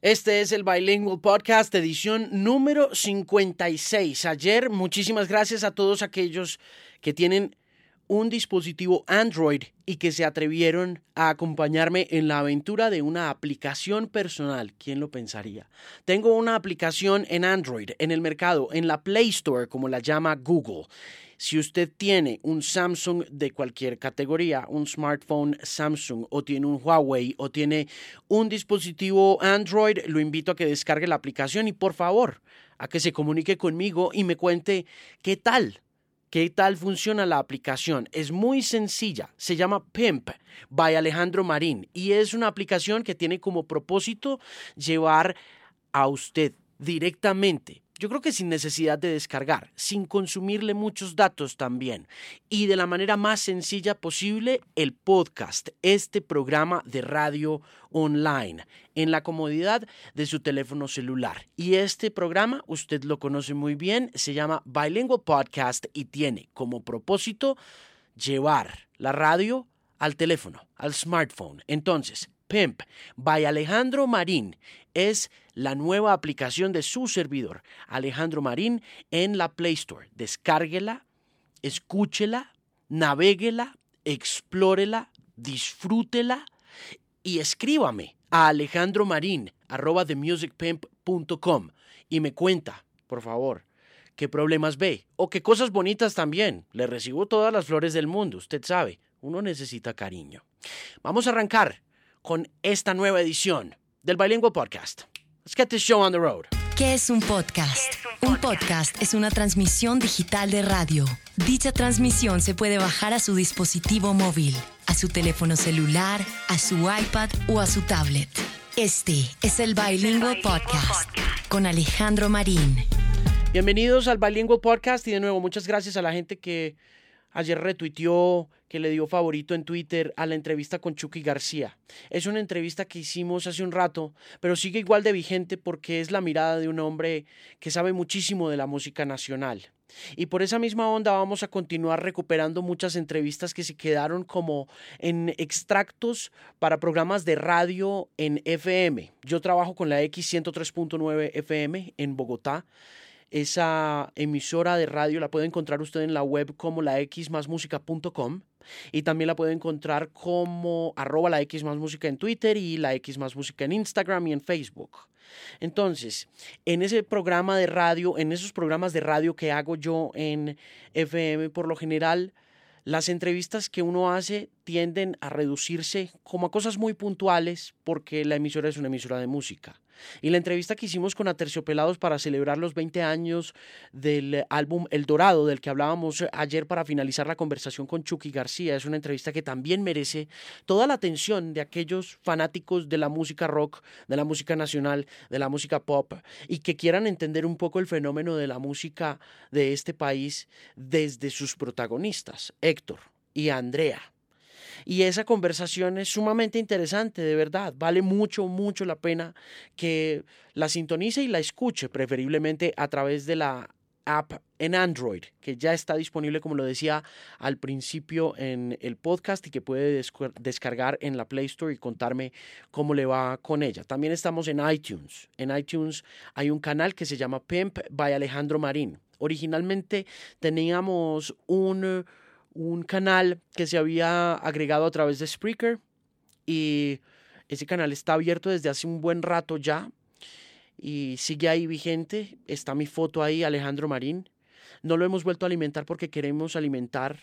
Este es el Bilingual Podcast, edición número 56. Ayer, muchísimas gracias a todos aquellos que tienen un dispositivo Android y que se atrevieron a acompañarme en la aventura de una aplicación personal. ¿Quién lo pensaría? Tengo una aplicación en Android, en el mercado, en la Play Store, como la llama Google. Si usted tiene un Samsung de cualquier categoría, un smartphone Samsung o tiene un Huawei o tiene un dispositivo Android, lo invito a que descargue la aplicación y por favor a que se comunique conmigo y me cuente qué tal. ¿Qué tal funciona la aplicación? Es muy sencilla. Se llama Pimp by Alejandro Marín y es una aplicación que tiene como propósito llevar a usted directamente yo creo que sin necesidad de descargar, sin consumirle muchos datos también. Y de la manera más sencilla posible, el podcast, este programa de radio online, en la comodidad de su teléfono celular. Y este programa, usted lo conoce muy bien, se llama Bilingual Podcast y tiene como propósito llevar la radio al teléfono, al smartphone. Entonces, Pimp by Alejandro Marín es la nueva aplicación de su servidor, Alejandro Marín, en la Play Store. Descárguela, escúchela, navéguela, explórela, disfrútela y escríbame a Alejandro arroba themusicpimp.com y me cuenta, por favor, qué problemas ve o qué cosas bonitas también. Le recibo todas las flores del mundo, usted sabe, uno necesita cariño. Vamos a arrancar con esta nueva edición del Bilingual Podcast. Let's get this show on the road. ¿Qué es un podcast? un, podcast? es una transmisión digital de radio. Dicha transmisión se puede bajar a su dispositivo móvil, a su teléfono celular, a su iPad o a su tablet. Este es el Bilingual Podcast con Alejandro Marín. Bienvenidos al Bilingual Podcast y de nuevo muchas gracias a la gente que Ayer retuiteó que le dio favorito en Twitter a la entrevista con Chucky García. Es una entrevista que hicimos hace un rato, pero sigue igual de vigente porque es la mirada de un hombre que sabe muchísimo de la música nacional. Y por esa misma onda vamos a continuar recuperando muchas entrevistas que se quedaron como en extractos para programas de radio en FM. Yo trabajo con la X103.9 FM en Bogotá esa emisora de radio la puede encontrar usted en la web como la xmasmusica.com y también la puede encontrar como arroba la X más música en Twitter y la X más música en Instagram y en Facebook. Entonces, en ese programa de radio, en esos programas de radio que hago yo en FM, por lo general, las entrevistas que uno hace tienden a reducirse como a cosas muy puntuales porque la emisora es una emisora de música. Y la entrevista que hicimos con Aterciopelados para celebrar los 20 años del álbum El Dorado, del que hablábamos ayer para finalizar la conversación con Chucky García, es una entrevista que también merece toda la atención de aquellos fanáticos de la música rock, de la música nacional, de la música pop, y que quieran entender un poco el fenómeno de la música de este país desde sus protagonistas, Héctor y Andrea. Y esa conversación es sumamente interesante, de verdad. Vale mucho, mucho la pena que la sintonice y la escuche, preferiblemente a través de la app en Android, que ya está disponible, como lo decía al principio en el podcast y que puede descargar en la Play Store y contarme cómo le va con ella. También estamos en iTunes. En iTunes hay un canal que se llama Pimp by Alejandro Marín. Originalmente teníamos un un canal que se había agregado a través de Spreaker y ese canal está abierto desde hace un buen rato ya y sigue ahí vigente. Está mi foto ahí, Alejandro Marín. No lo hemos vuelto a alimentar porque queremos alimentar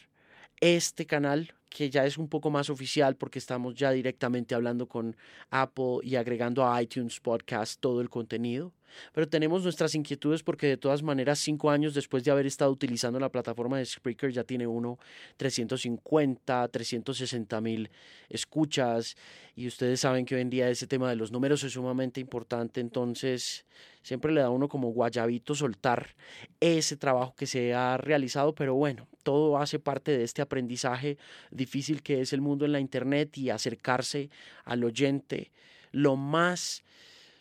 este canal que ya es un poco más oficial porque estamos ya directamente hablando con Apple y agregando a iTunes Podcast todo el contenido. Pero tenemos nuestras inquietudes porque de todas maneras, cinco años después de haber estado utilizando la plataforma de Spreaker, ya tiene uno 350, 360 mil escuchas. Y ustedes saben que hoy en día ese tema de los números es sumamente importante. Entonces, siempre le da a uno como guayabito soltar ese trabajo que se ha realizado. Pero bueno, todo hace parte de este aprendizaje difícil que es el mundo en la Internet y acercarse al oyente lo más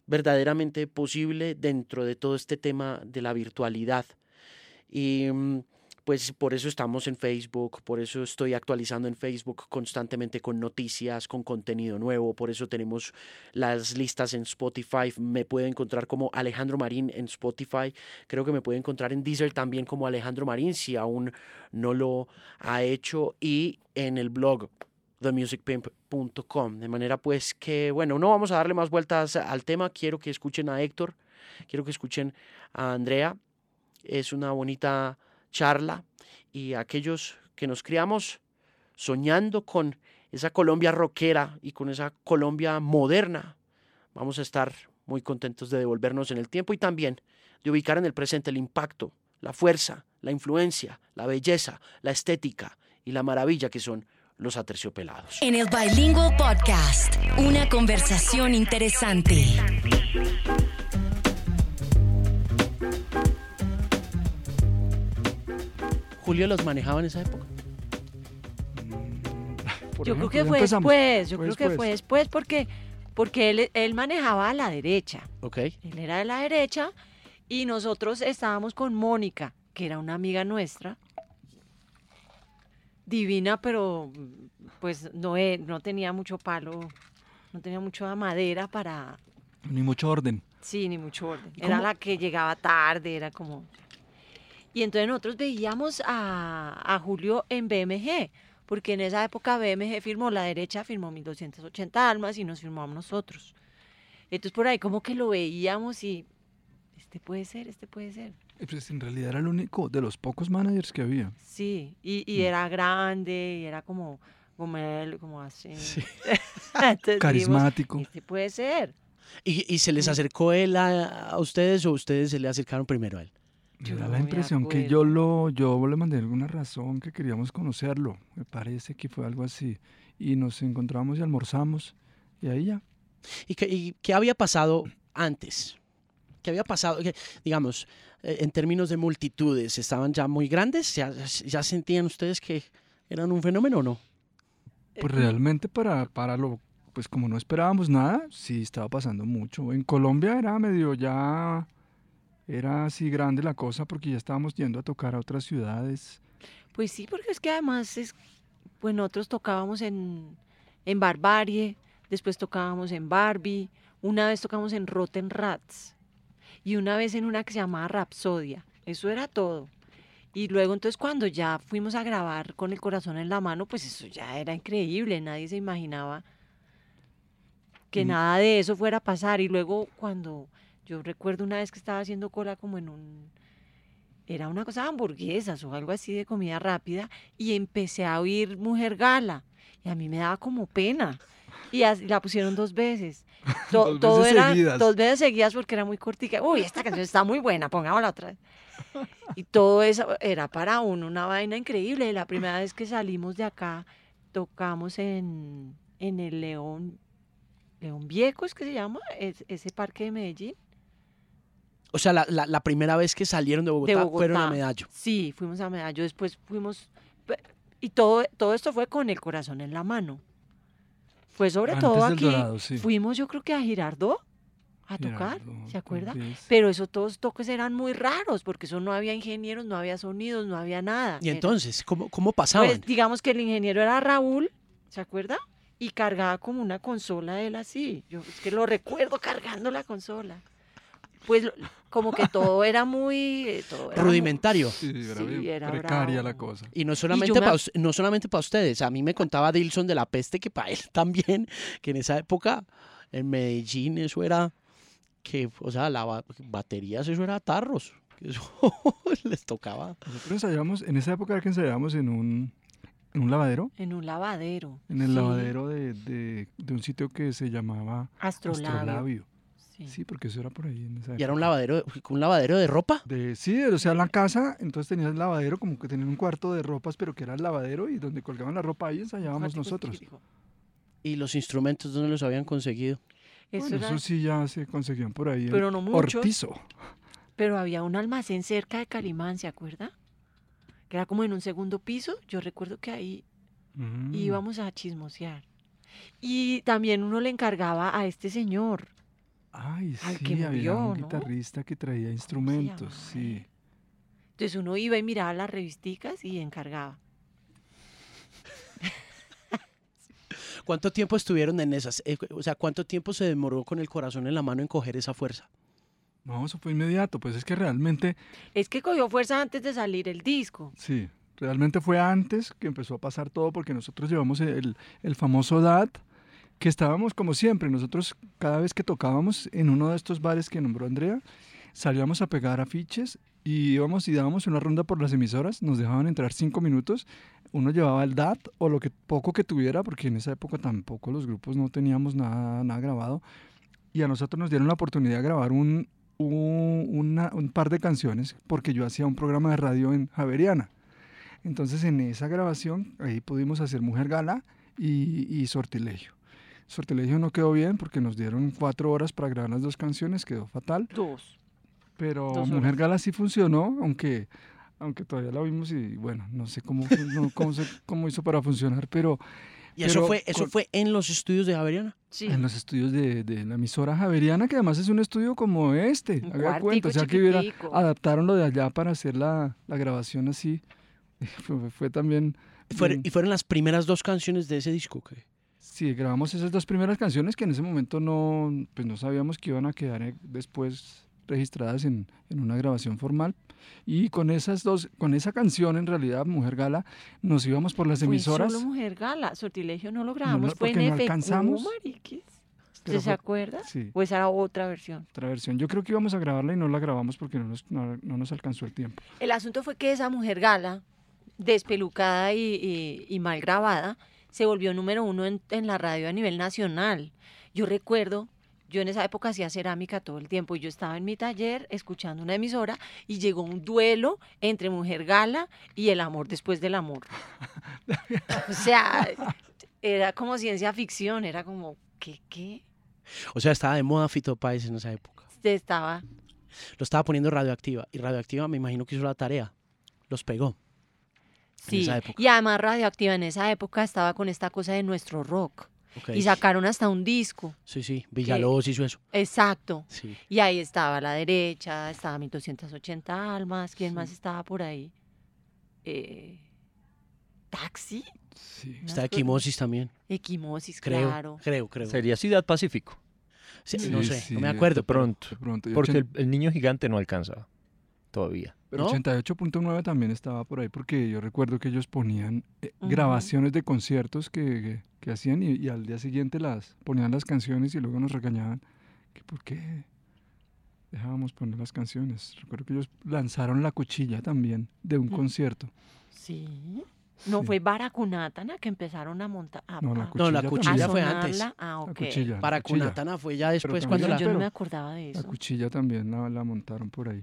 verdaderamente posible dentro de todo este tema de la virtualidad. Y mm, pues por eso estamos en Facebook, por eso estoy actualizando en Facebook constantemente con noticias, con contenido nuevo, por eso tenemos las listas en Spotify, me puede encontrar como Alejandro Marín en Spotify, creo que me puede encontrar en Deezer también como Alejandro Marín si aún no lo ha hecho. Y en el blog themusicpimp.com. De manera pues que, bueno, no vamos a darle más vueltas al tema, quiero que escuchen a Héctor, quiero que escuchen a Andrea, es una bonita charla. Y aquellos que nos criamos soñando con esa Colombia rockera y con esa Colombia moderna, vamos a estar muy contentos de devolvernos en el tiempo y también de ubicar en el presente el impacto, la fuerza, la influencia, la belleza, la estética y la maravilla que son los aterciopelados. En el Bilingual Podcast, una conversación interesante. Julio los manejaba en esa época. Por yo creo que fue después, yo creo que fue después porque, porque él, él manejaba a la derecha. Ok. Él era de la derecha y nosotros estábamos con Mónica, que era una amiga nuestra, divina, pero pues no, no tenía mucho palo, no tenía mucha madera para... Ni mucho orden. Sí, ni mucho orden. Era la que llegaba tarde, era como... Y entonces nosotros veíamos a, a, Julio en BMG, porque en esa época BMG firmó, la derecha firmó 1280 almas y nos firmó a nosotros. Entonces por ahí como que lo veíamos y este puede ser, este puede ser. Pues en realidad era el único de los pocos managers que había. Sí, y, y mm. era grande, y era como, como él, como así. Carismático. este puede ser. ¿Y, ¿Y, se les acercó él a, a ustedes o ustedes se le acercaron primero a él? Me da la impresión que yo lo, yo le mandé alguna razón que queríamos conocerlo. Me parece que fue algo así. Y nos encontramos y almorzamos y ahí ya. ¿Y qué, y qué había pasado antes? ¿Qué había pasado? digamos, eh, en términos de multitudes, ¿estaban ya muy grandes? ¿Ya, ya sentían ustedes que eran un fenómeno o no? Pues realmente para, para lo, pues como no esperábamos nada, sí estaba pasando mucho. En Colombia era medio ya era así grande la cosa porque ya estábamos yendo a tocar a otras ciudades. Pues sí, porque es que además es, pues nosotros tocábamos en, en Barbarie, después tocábamos en Barbie, una vez tocamos en Rotten Rats y una vez en una que se llamaba Rapsodia. Eso era todo. Y luego entonces cuando ya fuimos a grabar con el corazón en la mano, pues eso ya era increíble, nadie se imaginaba que mm. nada de eso fuera a pasar. Y luego cuando yo recuerdo una vez que estaba haciendo cola como en un... Era una cosa de hamburguesas o algo así de comida rápida y empecé a oír Mujer Gala y a mí me daba como pena. Y la pusieron dos veces. dos todo veces era seguidas. dos veces seguidas porque era muy cortica. Uy, esta canción está muy buena, pongámosla otra vez. Y todo eso era para uno una vaina increíble. La primera vez que salimos de acá, tocamos en, en el León, León Viejo, es que se llama, ese parque de Medellín. O sea, la, la, la, primera vez que salieron de Bogotá, de Bogotá, fueron a Medallo. Sí, fuimos a Medallo, después fuimos... Y todo, todo esto fue con el corazón en la mano. Fue sobre Antes todo aquí. Dorado, sí. Fuimos yo creo que a Girardot a tocar, Girardot, ¿se acuerda? Pero esos todos toques eran muy raros, porque eso no había ingenieros, no había sonidos, no había nada. Y Era- entonces, ¿cómo, cómo pasaban? Pues digamos que el ingeniero era Raúl, ¿se acuerda? Y cargaba como una consola él así. Yo es que lo recuerdo cargando la consola. Pues lo- como que todo era muy... eh, todo era muy- Rudimentario. Sí, era Sí, bien era precaria la cosa. Y no solamente, me- para, no solamente para ustedes, a mí me contaba Dilson de la peste que para él también, que en esa época en Medellín eso era que, o sea, la ba- baterías eso era tarros, que eso les tocaba. Nosotros ensayábamos, en esa época era que ensayábamos en un, en un lavadero, En un lavadero. en el sí, lavadero de, de, de un sitio que se llamaba Astrolabio. Astrolabio. Sí. Sí, porque eso era por ahí en esa Y era un lavadero, un lavadero de ropa. De, sí, o sea, la casa, entonces tenías el lavadero, como que tenían un cuarto de ropas, pero que era el lavadero y donde colgaban la ropa ahí ensayábamos nosotros. Y los instrumentos, ¿dónde los habían conseguido? Eso Bueno, era- eso sí ya se conseguían por ahí. en Pero no muchos. Ortizo. Pero había un almacén cerca de Calimán, ¿se acuerda? Que era como en un segundo piso. Yo recuerdo que ahí Mm. íbamos a chismosear. Y también uno le encargaba a este señor. Ay, al sí, que había un ¿no? guitarrista que traía instrumentos, sí. Entonces uno iba y miraba las revisticas y encargaba. ¿Cuánto tiempo estuvieron en esas? Eh, o sea, ¿cuánto tiempo se demoró con el corazón en la mano en coger esa fuerza? No, eso fue inmediato, pues es que realmente, Es que cogió fuerza antes de salir el disco. sí, realmente fue antes que empezó a pasar todo porque nosotros llevamos el, el famoso DAT, que estábamos como siempre, nosotros cada vez que tocábamos en uno de estos bares que nombró Andrea, salíamos a pegar afiches y íbamos y dábamos una ronda por las emisoras, nos dejaban entrar cinco minutos, uno llevaba el DAT o lo que poco que tuviera, porque en esa época tampoco los grupos no teníamos nada, nada grabado, y a nosotros nos dieron la oportunidad de grabar un, un, una- un par de canciones, porque yo hacía un programa de radio en Javeriana. Entonces en esa grabación ahí pudimos hacer Mujer Gala y, y Sortilegio. Sortilegio no quedó bien porque nos dieron cuatro horas para grabar las dos canciones, quedó fatal. Dos. Pero Dos Mujer. Gala sí funcionó, aunque, aunque todavía la vimos y bueno, no sé cómo, no- cómo, se- cómo hizo para funcionar, pero ¿Y eso Pero fue, eso con- fue en los estudios de Javeriana? Sí. en los estudios de, de la emisora Javeriana, que además es un estudio como este, Un haga cuenta, o sea que hubiera, adaptaron lo de allá para hacer la, la grabación así. Fue, fue también... Fueron- bien- y fueron las primeras dos canciones de ese disco. ¿qué? Sí, grabamos esas dos primeras canciones que en ese momento no, pues no sabíamos que iban a quedar eh, después registradas en, en una grabación formal. Y con esas dos, con esa canción en realidad, Mujer Gala, nos íbamos por las Fue emisoras. solo Mujer Gala. Sortilegio no lo grabamos. no, fue en no alcanzamos. ¿Usted se acuerda? Sí, ¿O esa era otra versión? otra versión. Yo creo que íbamos a grabarla y no la grabamos porque no nos, no, no nos alcanzó el tiempo. El asunto fue que esa Mujer Gala, despelucada y, y- y mal grabada, se volvió número uno en, en la radio a nivel nacional. Yo recuerdo, yo en esa época hacía cerámica todo el tiempo y yo estaba en mi taller escuchando una emisora y llegó un duelo entre Mujer Gala y El amor después del amor. o sea, era como ciencia ficción, era como, ¿qué, qué? O sea, estaba de moda Fito Páez en esa época. Estaba... Lo estaba poniendo radioactiva. Y radioactiva me imagino que hizo la tarea. Los pegó. Sí, esa época. y además Radioactiva en esa época estaba con esta cosa de nuestro rock. Ok. Y sacaron hasta un disco. Sí, sí. Villalobos hizo eso. Exacto. Sí. Y ahí estaba a la derecha, estaba 1280 almas. ¿Quién más estaba por ahí? Eh, Taxi. Sí. Está Equimosis también. Equimosis, Creo. claro. Creo, creo. Sería Ciudad Pacífico. Sí, Sí, no sé, sí, no me acuerdo. De pronto. De pronto. Porque el, el niño gigante no alcanza todavía. ¿No? 88.9 también estaba por ahí porque yo recuerdo que ellos ponían eh, grabaciones de conciertos que, que- que hacían y, y al día siguiente las ponían las canciones y luego nos regañaban que por qué dejábamos poner las canciones. Recuerdo que ellos lanzaron La Cuchilla también de un Mm. concierto. Sí. No Sí. fue Baracunátana que empezaron a montar. A, No, La a- No, la Cuchilla cuchilla fue antes. Ah, ok. La Cuchilla. la Para Cuchilla. Cunatana fue ya después también cuando la... Yo no me acordaba de La eso. cuchilla también la, la montaron por ahí.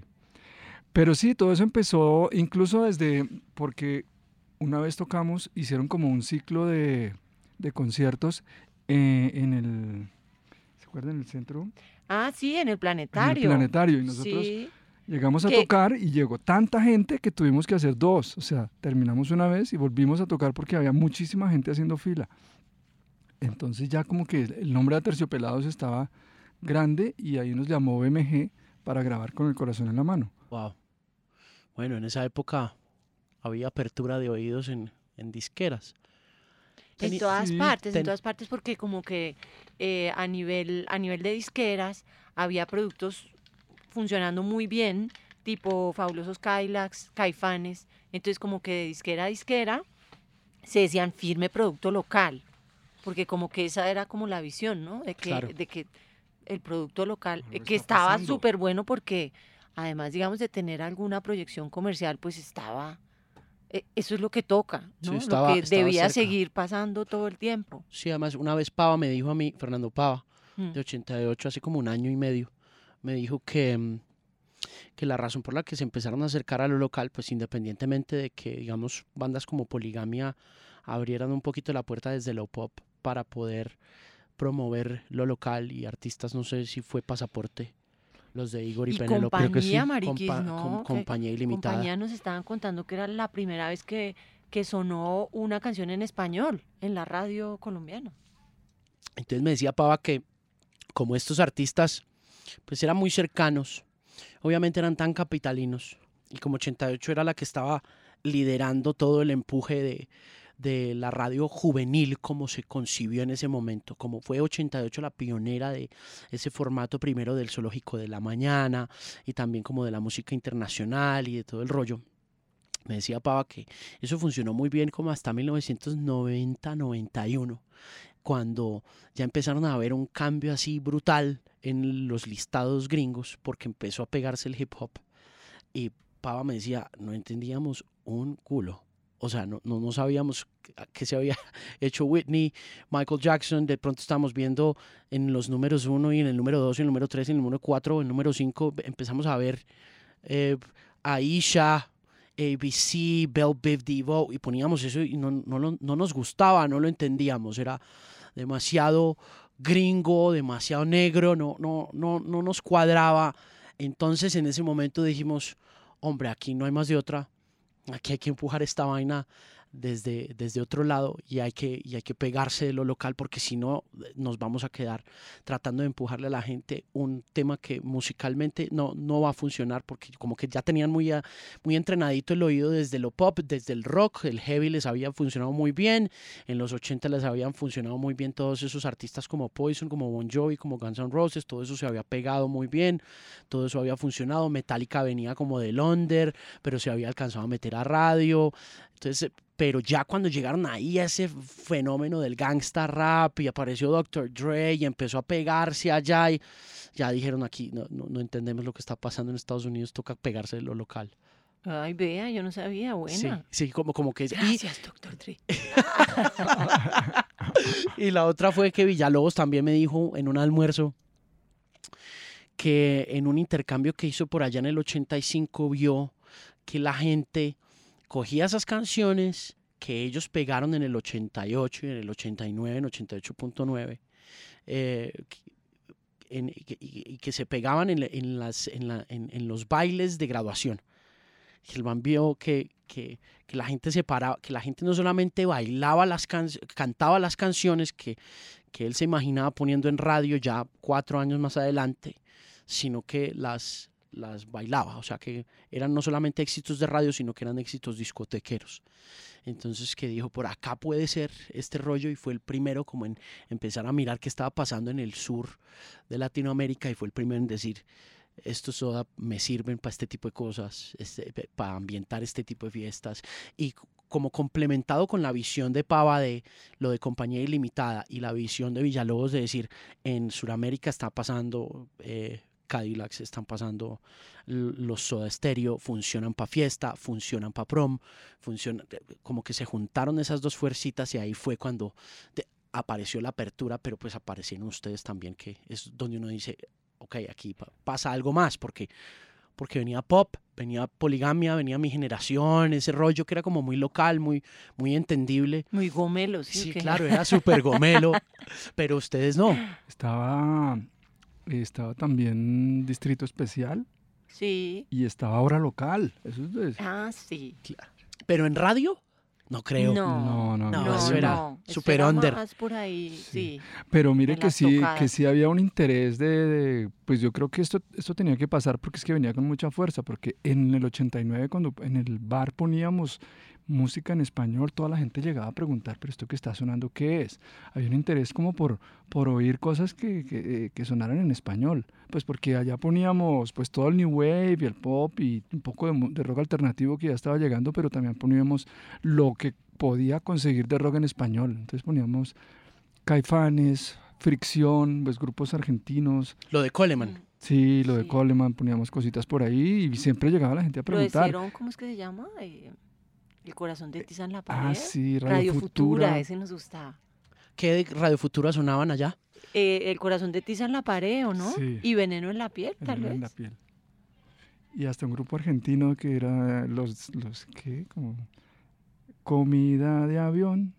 Pero sí, todo eso empezó incluso desde, porque una vez tocamos, hicieron como un ciclo de, de conciertos eh, en el, ¿se acuerdan? En el centro, Ah, sí, en el en el planetario. planetario. Y nosotros Sí. llegamos a tocar y llegó tanta gente que tuvimos que hacer dos. O sea, terminamos una vez y volvimos a tocar porque había muchísima gente haciendo fila. Entonces ya como que el nombre de Terciopelados estaba grande y ahí nos llamó BMG para grabar con el corazón en la mano. Wow. Bueno, en esa época había apertura de oídos en, en disqueras. En todas partes, en todas partes, porque como que eh, a nivel a nivel de disqueras había productos funcionando muy bien, tipo fabulosos Kylax, Caifanes. Entonces como que de disquera a disquera se decían firme producto local, porque como que esa era como la visión, ¿no? De que, Claro. de que el producto local, eh, que estaba súper bueno porque además, digamos, de tener alguna proyección comercial, pues estaba... eh, Eso es lo que toca, Sí, ¿no? estaba- lo que debía cerca. seguir pasando todo el tiempo. Sí, además una vez Pava me dijo a mí, Fernando Pava, Mm. de 88, hace como un año y medio, me dijo que, mm, que la razón por la que se empezaron a acercar a lo local, pues independientemente de que, digamos, bandas como Poligamia abrieran un poquito la puerta desde lo pop para poder promover lo local y artistas, no sé si fue Pasaporte, los de Igor y, Y Penélope. creo que sí. compañía, Mariquis, Compa- ¿no? com- que compañía ilimitada. compañía nos estaban contando que era la primera vez que, que sonó una canción en español en la radio colombiana. Entonces me decía Pava que como estos artistas pues eran muy cercanos, obviamente eran tan capitalinos y como 88 era la que estaba liderando todo el empuje de, de la radio juvenil como se concibió en ese momento, como fue 88 la pionera de ese formato primero del zoológico de la mañana y también como de la música internacional y de todo el rollo. Me decía Pava que eso funcionó muy bien como hasta 1990-91, cuando ya empezaron a haber un cambio así brutal en los listados gringos porque empezó a pegarse el hip hop. Y Pava me decía, no entendíamos un culo. O sea, no, no, no sabíamos que se había hecho Whitney, Michael Jackson. De pronto estamos viendo en los números 1 y en el número 2 y en el número 3 y en el número 4, en el número 5, empezamos a ver eh, Aisha, ABC, Bell Biv Devo y poníamos eso y no, no, no nos gustaba, no lo entendíamos. Era demasiado gringo, demasiado negro, no, no, no, no nos cuadraba. Entonces en ese momento dijimos, hombre, aquí no hay más de otra, aquí hay que empujar esta vaina desde, desde otro lado y hay, que, y hay que pegarse de lo local porque si no nos vamos a quedar tratando de empujarle a la gente un tema que musicalmente no, no va a funcionar porque como que ya tenían muy, muy entrenadito el oído desde lo pop, desde el rock, el heavy les había funcionado muy bien, en los 80 les habían funcionado muy bien todos esos artistas como Poison, como Bon Jovi, como Guns N' Roses, todo eso se había pegado muy bien, todo eso había funcionado, Metallica venía como de Londres, pero se había alcanzado a meter a radio, entonces pero ya cuando llegaron ahí a ese fenómeno del gangsta rap y apareció Dr. Dre y empezó a pegarse allá y ya dijeron aquí, no, no, entendemos lo que está pasando en Estados Unidos, toca pegarse de lo local. Ay, vea, yo no sabía, buena. Sí, sí como, como que... Gracias, Dr. Dre. y la otra fue que Villalobos también me dijo en un almuerzo que en un intercambio que hizo por allá en el 85 vio que la gente cogía esas canciones que ellos pegaron en el 88 y en el 89, en 88.9, eh, y, que se pegaban en, las, en, los bailes de graduación. El man vio que, que, la gente se paraba, que la gente no solamente bailaba las cantaba las canciones que, que él se imaginaba poniendo en radio ya cuatro años más adelante, sino que las, las bailaba, o sea que eran no solamente éxitos de radio, sino que eran éxitos discotequeros. Entonces que dijo, por acá puede ser este rollo y fue el primero como en empezar a mirar qué estaba pasando en el sur de Latinoamérica y fue el primero en decir, estos soda me sirven para este tipo de cosas, este, para ambientar este tipo de fiestas y como complementado con la visión de Pava de lo de compañía ilimitada y la visión de Villalobos de decir en Sudamérica está pasando eh, Cadillacs están pasando los Soda Stereo, funcionan para fiesta, funcionan para prom, funcionan, como que se juntaron esas dos fuercitas y ahí fue cuando apareció la apertura, pero pues aparecieron ustedes también, que es donde uno dice, ok, aquí pasa algo más, porque porque venía pop, venía poligamia, venía mi generación, ese rollo que era como muy local, muy, muy entendible. Muy gomelo, sí. Sí, claro, era súper gomelo, pero ustedes no. Estaba estaba también Distrito Especial. Sí. Y estaba Hora Local. Eso es Ah, sí. ¿Pero en radio? No creo. No, no, no. eso era super under. por ahí, sí. Pero mire que sí, que sí había un interés de, pues yo creo que esto, esto tenía que pasar porque es que venía con mucha fuerza, porque en el 89 cuando en el bar poníamos música en español, toda la gente llegaba a preguntar, pero esto que está sonando, ¿qué es? Había un interés como por, por oír cosas que, que, que, sonaran en español, pues porque allá poníamos pues todo el new wave y el pop y un poco de, de rock alternativo que ya estaba llegando, pero también poníamos lo que podía conseguir de rock en español, entonces poníamos Caifanes, Fricción, pues grupos argentinos. Lo de Coleman. Mm. Sí, lo de Coleman, poníamos cositas por ahí y siempre llegaba la gente a preguntar. ¿Lo ¿Cómo es que se llama? Eh, el corazón de tiza en la ah, pared. Ah, sí, Radio, Futura. ese nos gustaba. ¿Qué de Radio Futura sonaban allá? Eh, el corazón de tiza en la pared, ¿o no? Sí. Y veneno en la piel, tal vez. en la piel. Y hasta un grupo argentino que era los, los ¿qué? Como comida de avión.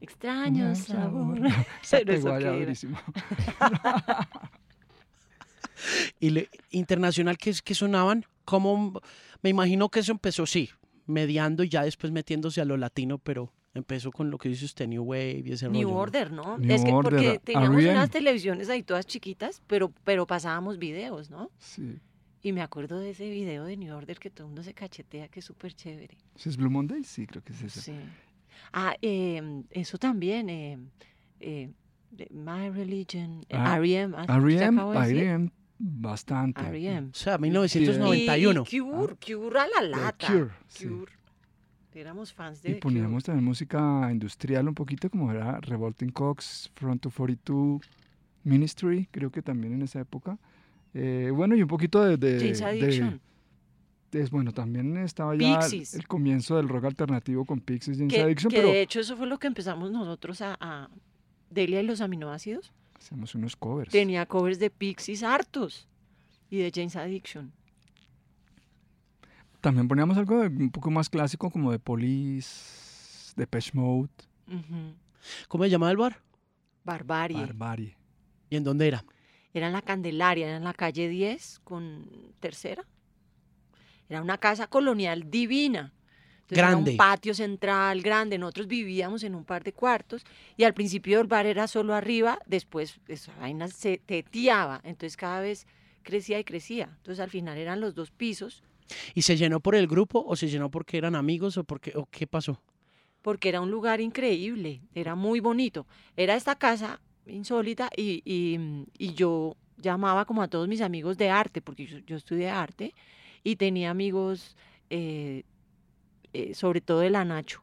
Extraño sabor. Pero eso y internacional ¿qué, qué sonaban? ¿Cómo? Me imagino que eso empezó, sí, mediando y ya después metiéndose a lo latino, pero empezó con lo que dice usted, New Wave y ese New Order, ¿no? es que porque teníamos unas televisiones ahí todas chiquitas, pero, pero pasábamos videos, ¿no? Sí. Y me acuerdo de ese video de New Order que todo el mundo se cachetea, que es súper chévere. ¿Ese es Blue Monday? Sí, creo que es ese. Sí. Ah, em, eso también. eh, eh, de My Religion, eh, Ah, R.E.M. ah, ¿usted R.E.M., bastante. R.E.M. O sea, 1991. Y, y Cure, Cure a la The lata. Cure, sí. Cure. Éramos fans de Y poníamos Cure. también música industrial un poquito, como era Revolting Cox, Front to 42, Ministry, creo que también en esa época. Eh, bueno, y un poquito de... de- James de- Addiction. de- bueno, también estaba ya el, Pixies. el comienzo del rock alternativo con Pixies, James que, Addiction, que pero de hecho eso fue lo que empezamos nosotros a, a Delia y los aminoácidos. Hacíamos unos covers. Tenía covers de Pixies hartos y de James Addiction. También poníamos algo de- un poco más clásico, como de Police, de Mode, Ujú. ¿Cómo se llamaba el bar? Barbarie. Barbarie. ¿Y en dónde era? Era en la Candelaria, era en la calle 10 con tercera. Era una casa colonial divina. Entonces, era Grande. un patio central grande. Nosotros vivíamos en un par de cuartos y al principio el bar era solo arriba, después esa vaina se teteaba. Entonces cada vez crecía y crecía. Entonces al final eran los dos pisos ¿Y se llenó por el grupo o se llenó porque eran amigos o porque o qué pasó? porque era un lugar increíble, era muy bonito. Era esta casa insólita y, y- y yo llamaba como a todos mis amigos de arte, porque yo, yo estudié arte y tenía amigos, eh, eh, sobre todo de la Nacho.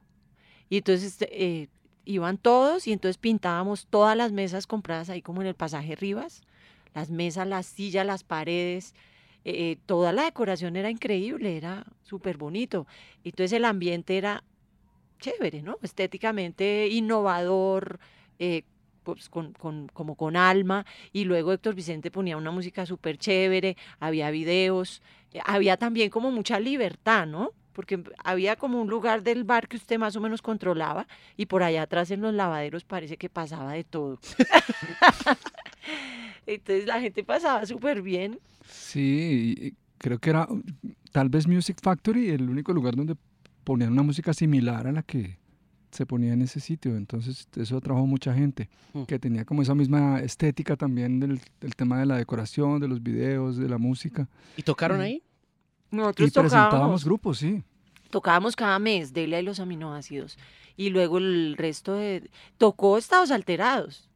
Y entonces eh, iban todos y entonces pintábamos todas las mesas compradas ahí como en el pasaje Rivas, las mesas, las sillas, las paredes. eh, toda la decoración era increíble, era súper bonito. Entonces el ambiente era chévere, ¿no? Estéticamente innovador, eh, pues con, con- como con alma. Y luego Héctor Vicente ponía una música súper chévere, había videos, había también como mucha libertad, ¿no? Porque había como un lugar del bar que usted más o menos controlaba y por allá atrás en los lavaderos parece que pasaba de todo. Entonces la gente pasaba súper bien. Sí, creo que era tal vez Music Factory el único lugar donde ponían una música similar a la que se ponía en ese sitio. Entonces eso atrajo mucha gente Mm. que tenía como esa misma estética también del, del tema de la decoración, de los videos, de la música. ¿Y tocaron Mm. ahí? Nosotros y presentábamos tocábamos grupos, sí. Tocábamos cada mes Delia y los aminoácidos. Y luego el resto de... Tocó Estados Alterados.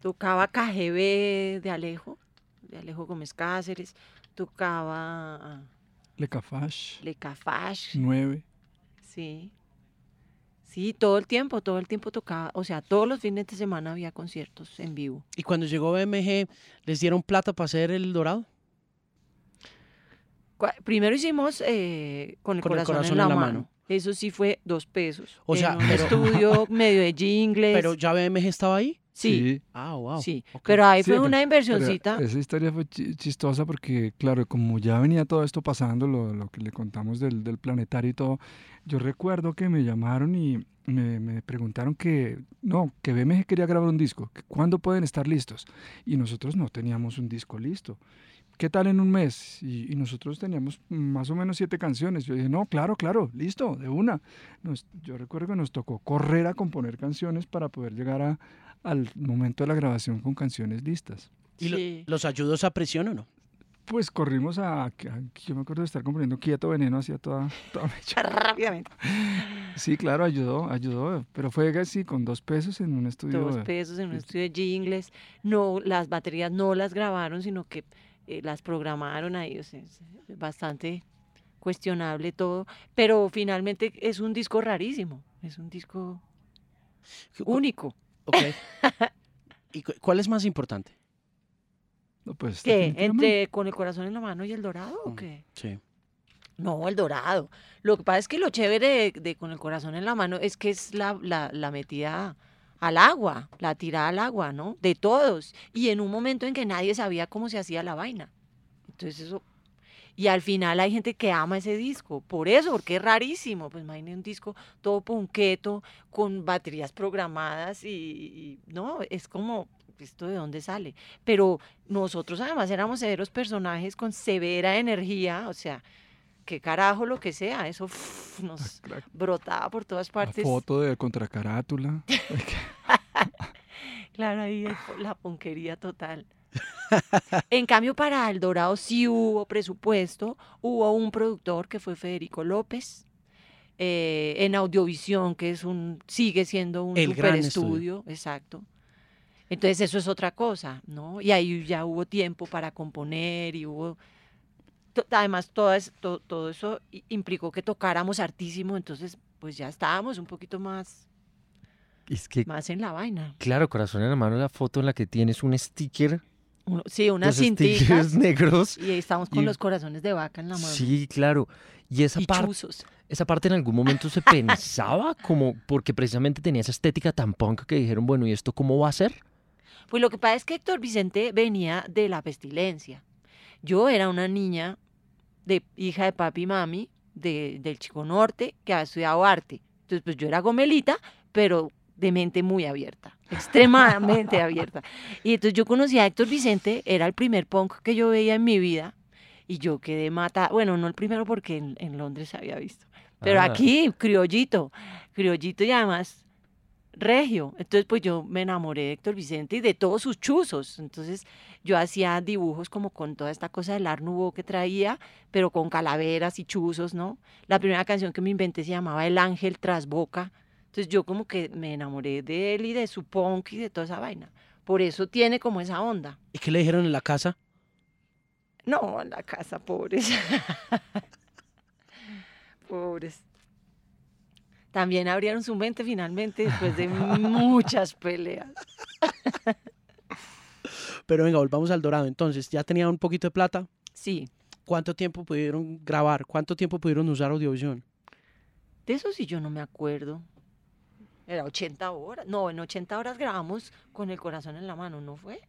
Tocaba KGB de Alejo, de Alejo Gómez Cáceres. Tocaba Le Cafash, Le Cafash, 9. sí. Sí, todo el tiempo, todo el tiempo tocaba. O sea, todos los fines de semana había conciertos en vivo. ¿Y cuando llegó BMG les dieron plata para hacer el dorado? Primero hicimos eh, con, el, Con el corazón en la, en la mano. mano. Eso sí fue dos pesos. O en sea, un pero- estudio medio de jingles. Pero ya BMG estaba ahí. sí, Ah, wow. Sí, pero ahí Sí, fue pero- una inversioncita. esa historia fue chi- chistosa porque, claro, como ya venía todo esto pasando, lo, lo que le contamos del, del planetario y todo, yo recuerdo que me llamaron y me, me preguntaron que, no, que BMG quería grabar un disco, que cuándo pueden estar listos. Y nosotros no teníamos un disco listo. ¿Qué tal en un mes? Y, y nosotros teníamos más o menos siete canciones. Yo dije, no, claro, claro, listo, de una. Nos- yo recuerdo que nos tocó correr a componer canciones para poder llegar a- al momento de la grabación con canciones listas. ¿Y lo- Sí. los ayudó esa presión o no? Pues corrimos a, a- yo me acuerdo de estar componiendo Quieto Veneno hacía toda, toda mecha. Rápidamente. Sí, claro, ayudó, ayudó, pero fue así con dos pesos en un estudio. Dos pesos en un estudio de jingles. No, las baterías no las grabaron, sino que eh, las programaron ahí. o sea, es bastante cuestionable todo. Pero finalmente es un disco rarísimo. Es un disco único. Ok. ¿Y cu- cuál es más importante? No, pues, ¿Qué? ¿Entre con el corazón en la mano y el dorado o Mm. qué? Sí. No, el dorado. Lo que pasa es que lo chévere de, de con el corazón en la mano es que es la, la, la metida al agua, la tirada al agua, ¿no? De todos. Y en un momento en que nadie sabía cómo se hacía la vaina. Entonces eso... Y al final hay gente que ama ese disco. Por eso, porque es rarísimo. Pues imagínate un disco todo punqueto, con baterías programadas y, y- no, es como, ¿esto de dónde sale? Pero nosotros además éramos severos personajes con severa energía, o sea, qué carajo lo que sea, eso uf, nos brotaba por todas La partes. foto de contracarátula. Claro, ahí es la ponquería total. En cambio, para El Dorado sí hubo presupuesto, hubo un productor que fue Federico López, eh, en Audiovisión, que es un, sigue siendo un El super gran estudio, exacto. Entonces eso es otra cosa, ¿no? Y ahí ya hubo tiempo para componer y hubo... Además, todo, es- to- todo eso implicó que tocáramos hartísimo, entonces pues ya estábamos un poquito más, Es que, más en la vaina. claro, corazón en la mano, la foto en la que tienes un sticker. Uno- sí, unas stickers negros. y estamos con y- los corazones de vaca en la mano. Sí, claro. Y esa y parte, esa parte en algún momento se pensaba como porque precisamente tenía esa estética tan punk que dijeron, bueno, ¿y esto cómo va a ser? Pues lo que pasa es que Héctor Vicente venía de la pestilencia. Yo era una niña de hija de papi y mami de- del Chico Norte que había estudiado arte. Entonces, pues yo era gomelita, pero de mente muy abierta, extremadamente abierta. Y entonces yo conocí a Héctor Vicente, era el primer punk que yo veía en mi vida, y yo quedé mata, bueno, no el primero porque en, en Londres se había visto, pero Ah. aquí, criollito, criollito y además regio. Entonces, pues yo me enamoré de Héctor Vicente y de todos sus chuzos. Entonces, yo hacía dibujos como con toda esta cosa del Art Nouveau que traía, pero con calaveras y chuzos, ¿no? La primera canción que me inventé se llamaba El Ángel tras Boca. Entonces, yo como que me enamoré de él y de su punk y de toda esa vaina. Por eso tiene como esa onda. ¿Y qué le dijeron en la casa? No, en la casa, pobres. pobres. También abrieron su mente finalmente después de muchas peleas. Pero venga, volvamos al Dorado. Entonces, ya tenía un poquito de plata. Sí, ¿Cuánto tiempo pudieron grabar? ¿Cuánto tiempo pudieron usar Audiovisión? de eso sí yo no me acuerdo. Era 80 horas. No, en 80 horas grabamos con el corazón en la mano, ¿no fue?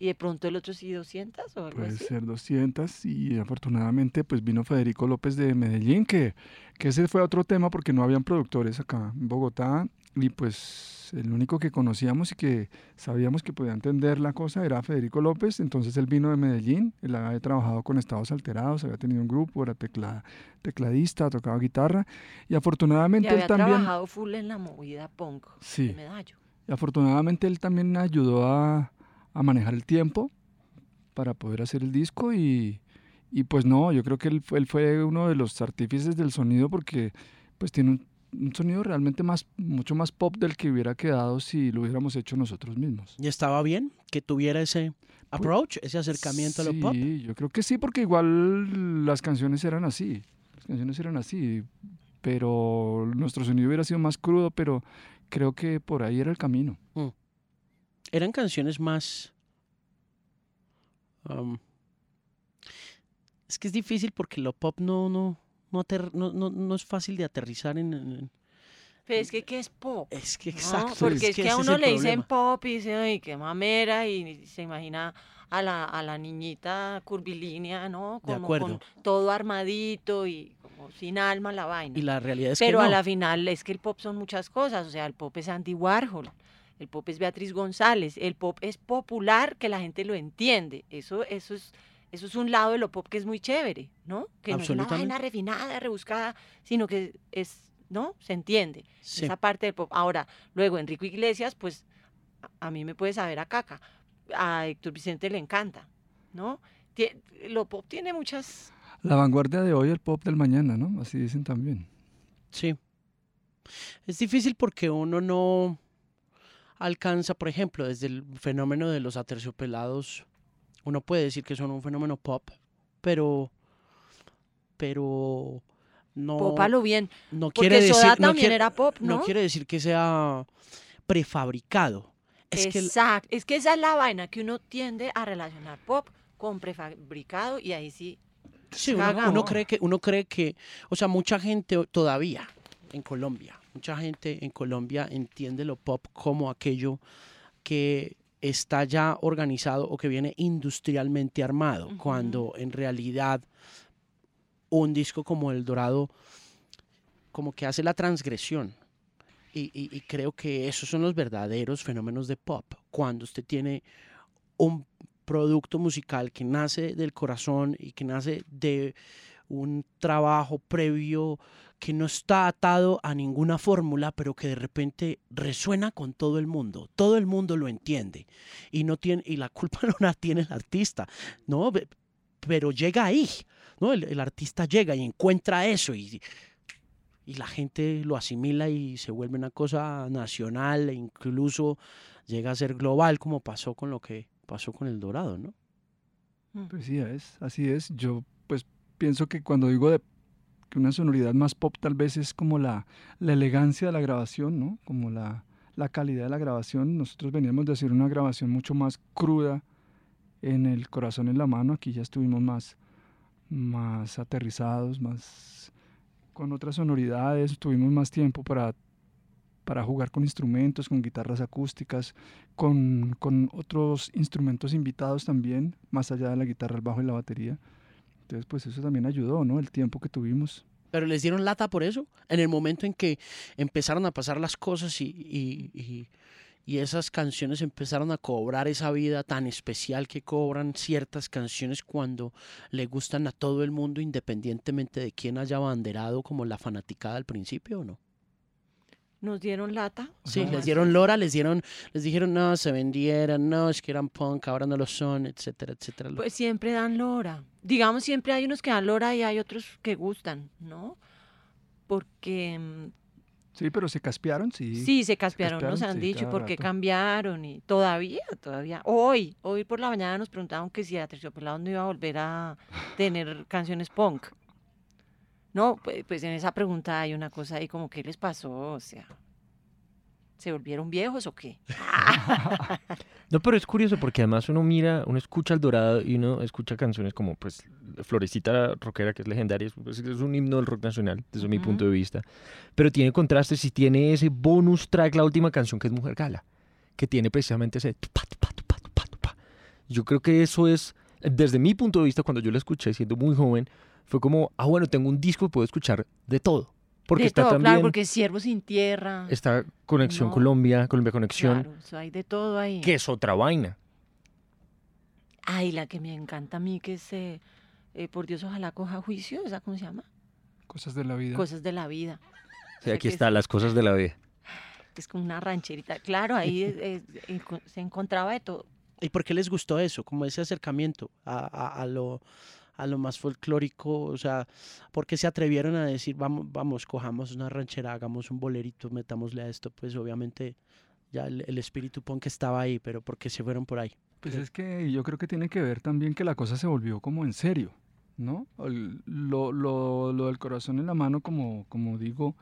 Y de pronto el otro sí 200 o algo Puede así. ser 200 y afortunadamente pues vino Federico López de Medellín, que, que ese fue otro tema porque no habían productores acá en Bogotá y pues el único que conocíamos y que sabíamos que podía entender la cosa era Federico López, entonces él vino de Medellín, él había trabajado con Estados Alterados, había tenido un grupo, era tecla- tecladista, tocaba guitarra y Y afortunadamente había él también... trabajado full en la movida punk Sí. de Medallo. Y afortunadamente él también ayudó a, a manejar el tiempo para poder hacer el disco y, y pues no, yo creo que él, fue- él fue uno de los artífices del sonido porque pues tiene un, un sonido realmente más, mucho más pop del que hubiera quedado si lo hubiéramos hecho nosotros mismos. ¿Y estaba bien que tuviera ese approach, ese acercamiento a lo pop? Sí, yo creo que sí, porque igual las canciones eran así, las canciones eran así, pero nuestro sonido hubiera sido más crudo, pero creo que por ahí era el camino. Eran canciones más... um, es que es difícil porque lo pop no, no, no, no, no, no es fácil de aterrizar en... Pero es que, ¿qué es pop? Es que ¿no? exacto. Porque es que, a uno le dicen pop y dice, ay, qué mamera, y se imagina a la, a la niñita curvilínea, ¿no? De Como acuerdo. con todo armadito y como sin alma la vaina. Y la realidad es Pero que a no. la final es que el pop son muchas cosas, o sea, el pop es Andy Warhol, el pop es Beatriz González, el pop es popular que la gente lo entiende, eso, eso es... Eso es un lado de lo pop que es muy chévere, ¿no? Que no es una vaina refinada, rebuscada, sino que es, ¿no? Se entiende Sí. esa parte del pop. Ahora, luego Enrico Iglesias, pues a- mí me puede saber a caca. A Héctor Vicente le encanta, ¿no? Lo pop tiene muchas. La vanguardia de hoy, el pop del mañana, ¿no? Así dicen también. Sí. Es difícil porque uno no alcanza, por ejemplo, desde el fenómeno de los aterciopelados, uno puede decir que son un fenómeno pop, pero pero no Popalo bien. no Porque quiere Soda decir no también quiere, era pop, no ¿no? quiere decir que sea prefabricado. Es que el- Exacto. Es que esa es la vaina que uno tiende a relacionar pop con prefabricado y ahí sí. Sí, uno, cree que, uno cree que, o sea, mucha gente todavía en Colombia, mucha gente en Colombia entiende lo pop como aquello que está ya organizado o que viene industrialmente armado, cuando en realidad un disco como El Dorado como que hace la transgresión. Y, y- y creo que esos son los verdaderos fenómenos de pop, cuando usted tiene un producto musical que nace del corazón y que nace de un trabajo previo que no está atado a ninguna fórmula, pero que de repente resuena con todo el mundo. Todo el mundo lo entiende y no tiene y la culpa no la tiene el artista, no, pero llega ahí, no, el, el artista llega y encuentra eso y y la gente lo asimila y se vuelve una cosa nacional e incluso llega a ser global como pasó con lo que pasó con el Dorado, ¿no? Pues sí, es, así es. Yo pienso que cuando digo de que una sonoridad más pop tal vez es como la, la elegancia de la grabación, ¿no? Como la, la calidad de la grabación. Nosotros veníamos de hacer una grabación mucho más cruda en el corazón en la mano. Aquí ya estuvimos más, más aterrizados, más con otras sonoridades. Tuvimos más tiempo para, para jugar con instrumentos, con guitarras acústicas, con, con otros instrumentos invitados también, más allá de la guitarra, el bajo y la batería. Entonces, pues eso también ayudó, ¿no? El tiempo que tuvimos. Pero les dieron lata por eso, en el momento en que empezaron a pasar las cosas y, y- y- y esas canciones empezaron a cobrar esa vida tan especial que cobran ciertas canciones cuando le gustan a todo el mundo independientemente de quién haya abanderado como la fanaticada al principio o no. Nos dieron lata. Sí, ¿cómo les dieron lora, les dieron, les dijeron no, se vendieran, no, es que eran punk, ahora no lo son, etcétera, etcétera. Pues siempre dan lora. Digamos, siempre hay unos que dan lora y hay otros que gustan, ¿no? Porque mm, Sí, pero se caspearon, sí. sí, se caspearon, nos caspearon, han sí, dicho, cada por qué rato. cambiaron y todavía, todavía. Hoy, hoy por la mañana nos preguntaban que si a Terciopelado no iba a volver a tener canciones punk. No, pues, pues en esa pregunta hay una cosa ahí como, ¿qué les pasó? O sea, ¿se volvieron viejos o qué? No, pero es curioso porque además uno mira, uno escucha el Dorado y uno escucha canciones como pues Florecita Rockera, que es legendaria, es, pues, es un himno del rock nacional desde mi punto de vista, pero tiene contrastes y tiene ese bonus track, la última canción que es Mujer Gala, que tiene precisamente ese tupa, tupa, tupa. Yo creo que eso es, desde mi punto de vista, cuando yo la escuché siendo muy joven, fue como, ah, bueno, tengo un disco y puedo escuchar de todo. Porque de está todo, también, claro, porque Siervo sin Tierra. está Conexión No. Colombia, Colombia Conexión, Claro, hay de todo ahí. que es otra vaina. Ay, la que me encanta a mí, que es, eh, eh, por Dios, ojalá coja juicio, ¿esa cómo se llama? Cosas de la vida. Cosas de la vida. Sí, sea aquí está, es- las cosas de la vida. Es como una rancherita. Claro, ahí es- es- enco- se encontraba de todo. ¿Y por qué les gustó eso? Como ese acercamiento a, a- a lo, a lo más folclórico, o sea, ¿por qué se atrevieron a decir, vamos, vamos, cojamos una ranchera, hagamos un bolerito, metámosle a esto? Pues obviamente ya el, el espíritu punk estaba ahí, pero ¿por qué se fueron por ahí? Pues es que yo creo que tiene que ver también que la cosa se volvió como en serio, ¿no? Lo, lo- lo del corazón en la mano, como, como digo,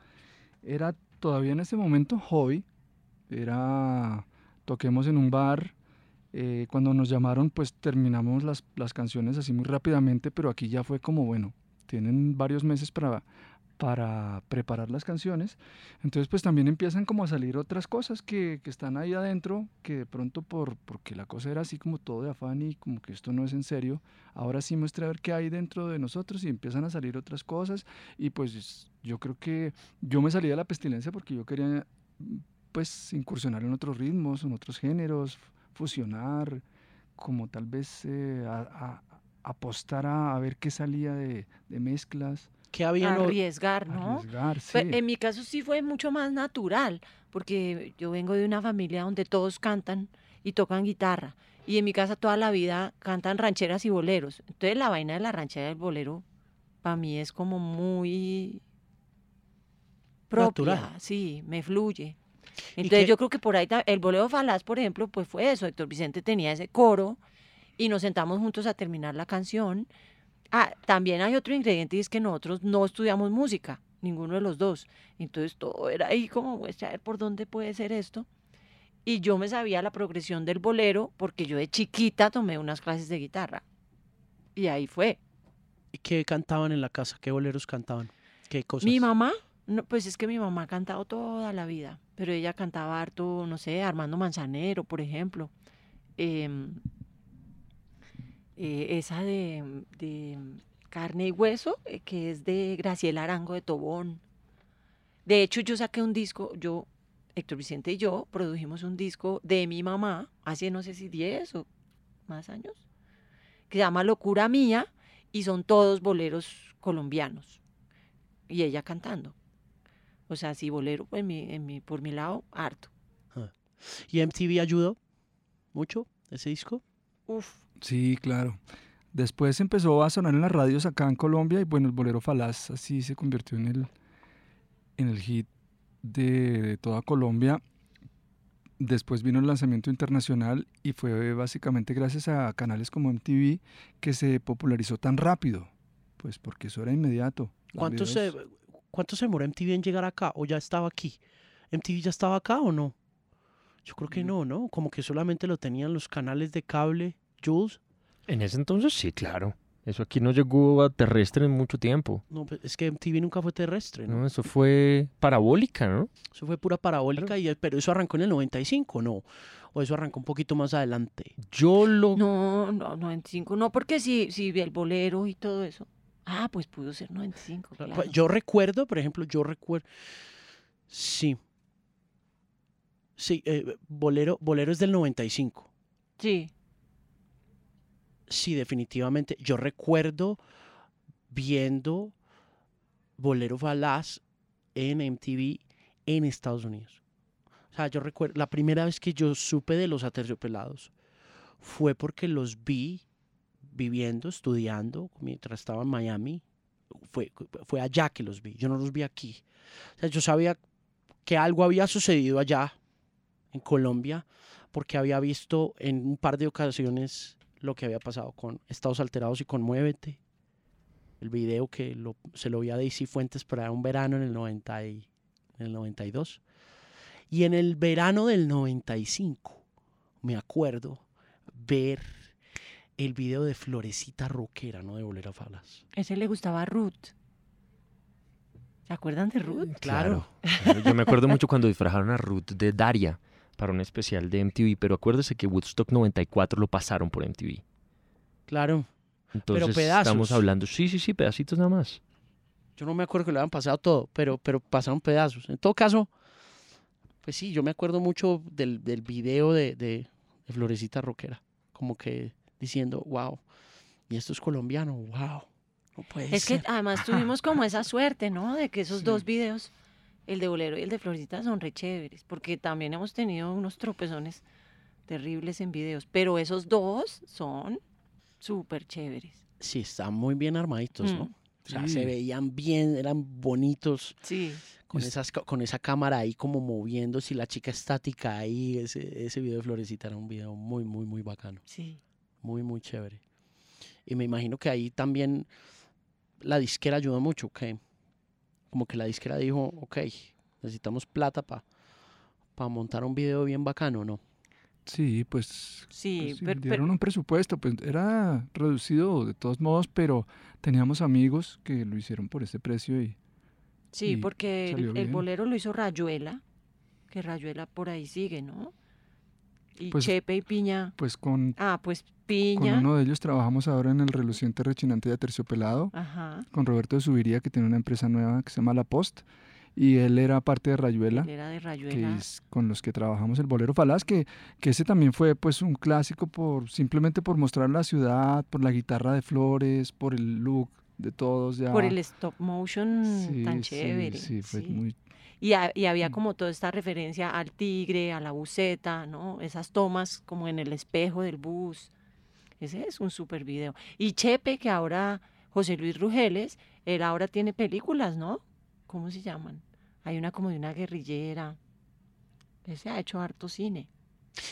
era todavía en ese momento hobby. Era, toquemos en un bar. Eh, cuando nos llamaron, pues terminamos las, las canciones así muy rápidamente, pero aquí ya fue como, bueno, tienen varios meses para, para preparar las canciones. Entonces, pues también empiezan como a salir otras cosas que, que están ahí adentro, que de pronto por, porque la cosa era así como todo de afán y como que esto no es en serio, ahora sí muestra a ver qué hay dentro de nosotros y empiezan a salir otras cosas. Y pues yo creo que yo me salí de la pestilencia porque yo quería pues incursionar en otros ritmos, en otros géneros, fusionar, como tal vez eh, a- a- apostar a, a ver qué salía de, de mezclas, ¿Qué había no- Arriesgar, ¿no? arriesgar, sí. Pe- En mi caso sí fue mucho más natural, porque yo vengo de una familia donde todos cantan y tocan guitarra. Y en mi casa toda la vida cantan rancheras y boleros. Entonces la vaina de la ranchera y el bolero para mí es como muy propia, Natural. sí, me fluye. Entonces yo creo que por ahí el bolero falaz, por ejemplo, pues fue eso. Héctor Vicente tenía ese coro y nos sentamos juntos a terminar la canción. Ah, también hay otro ingrediente y es que nosotros no estudiamos música, ninguno de los dos. Entonces todo era ahí como, pues, a ver por dónde puede ser esto. Y yo me sabía la progresión del bolero porque yo de chiquita tomé unas clases de guitarra. Y ahí fue. ¿Y qué cantaban en la casa? ¿Qué boleros cantaban? ¿Qué cosas? Mi mamá, pues es que mi mamá ha cantado toda la vida, pero ella cantaba harto, no sé, Armando Manzanero, por ejemplo. Em, eh, esa de, de Carne y Hueso, eh, que es de Graciela Arango de Tobón. De hecho, yo saqué un disco, yo, Héctor Vicente y yo, produjimos un disco de mi mamá, hace no sé si 10 o más años, que se llama Locura Mía, y son todos boleros colombianos y ella cantando. O sea, sí, bolero en mi, en mi, por mi lado, harto. ¿Y MTV ayudó mucho ese disco? Uf, Sí, claro. Después empezó a sonar en las radios acá en Colombia y bueno, el bolero falaz así se convirtió en el, en el hit de, de toda Colombia. Después vino el lanzamiento internacional y fue básicamente gracias a canales como MTV que se popularizó tan rápido, pues porque eso era inmediato. Los ¿Cuánto se, videos- ¿Cuánto se demoró MTV en llegar acá? ¿O ya estaba aquí? ¿MTV ya estaba acá o no? Yo creo que no, ¿no? Como que solamente lo tenían los canales de cable, Jules. En ese entonces sí, claro. Eso aquí no llegó a terrestre en mucho tiempo. No, pues, es que MTV nunca fue terrestre, ¿no? ¿no? Eso fue parabólica, ¿no? Eso fue pura parabólica, y, pero eso arrancó en el 95, ¿no? O eso arrancó un poquito más adelante. Yo lo... no, no, 95, no, porque si, si el bolero y todo eso. Ah, pues pudo ser 95, Claro, claro. pues, Yo recuerdo, por ejemplo, yo recuerdo. Sí. Sí, eh, Bolero, Bolero es del 95. Sí, Sí, definitivamente. Yo recuerdo viendo Bolero Falaz en MTV en Estados Unidos. O sea, yo recuerdo, la primera vez que yo supe de los aterciopelados fue porque los vi viviendo, estudiando, mientras estaba en Miami. Fue, fue allá que los vi, yo no los vi aquí. O sea, yo sabía que algo había sucedido allá, en Colombia, porque había visto en un par de ocasiones lo que había pasado con Estados Alterados y con Muévete. El video que lo- se lo vi a Daisy Fuentes para un verano en el, 90 y- en el 92. Y en el verano del 95, me acuerdo ver el video de Florecita Roquera, no de Bolera Falas. ese le gustaba a Ruth. ¿Se acuerdan de Ruth? Claro. Claro, Yo me acuerdo mucho cuando disfrazaron a Ruth de Daria para un especial de MTV, pero acuérdese que Woodstock 94 lo pasaron por MTV. Claro. Entonces pedazos. estamos hablando, sí, sí, sí, pedacitos nada más. Yo no me acuerdo que lo habían pasado todo, pero, pero pasaron pedazos. En todo caso, pues sí, yo me acuerdo mucho del, del video de, de, de Florecita Roquera. Como que diciendo, wow, y esto es colombiano, wow. No puede Es que además tuvimos como esa suerte, ¿no? De que esos Sí. dos videos, el de Bolero y el de Florita, son re chéveres, porque también hemos tenido unos tropezones terribles en videos, pero esos dos son súper chéveres. Sí, están muy bien armaditos, ¿no? Mm. O sea, Sí. se veían bien, eran bonitos, Sí. con, Es- esas, con esa cámara ahí como moviéndose y la chica estática ahí. Ese, ese video de Florecita era un video muy, muy, muy bacano. Sí. Muy, muy chévere. Y me imagino que ahí también la disquera ayudó mucho, que como que la disquera dijo, ok, necesitamos plata para montar un video bien bacano, ¿no? Sí, pues Sí, Pues sí, pero, dieron un presupuesto, pues era reducido de todos modos, pero teníamos amigos que lo hicieron por ese precio y sí, y porque salió el, bolero lo hizo Rayuela, que Rayuela por ahí sigue, ¿no? Y Pues- Chepe y Piña. pues con, Ah, pues con Piña. uno de ellos trabajamos ahora en el reluciente rechinante de Terciopelado, Ajá. con Roberto de Subiría, que tiene una empresa nueva que se llama La Post, y él era parte de Rayuela. él era de que Rayuela. es con los que trabajamos el Bolero Falaz, que, que ese también fue pues un clásico por simplemente por mostrar la ciudad, por la guitarra de flores, por el look de todos ya. Por el stop motion Sí, tan sí, chévere. Sí, fue sí. muy Y, ha- y había Mm. como toda esta referencia al tigre, a la buceta, ¿no? Esas tomas como en el espejo del bus. Ese es un super video. Y Chepe, que ahora, José Luis Rugeles, él ahora tiene películas, ¿no? ¿Cómo se llaman? Hay una como de una guerrillera. Ese ha hecho harto cine.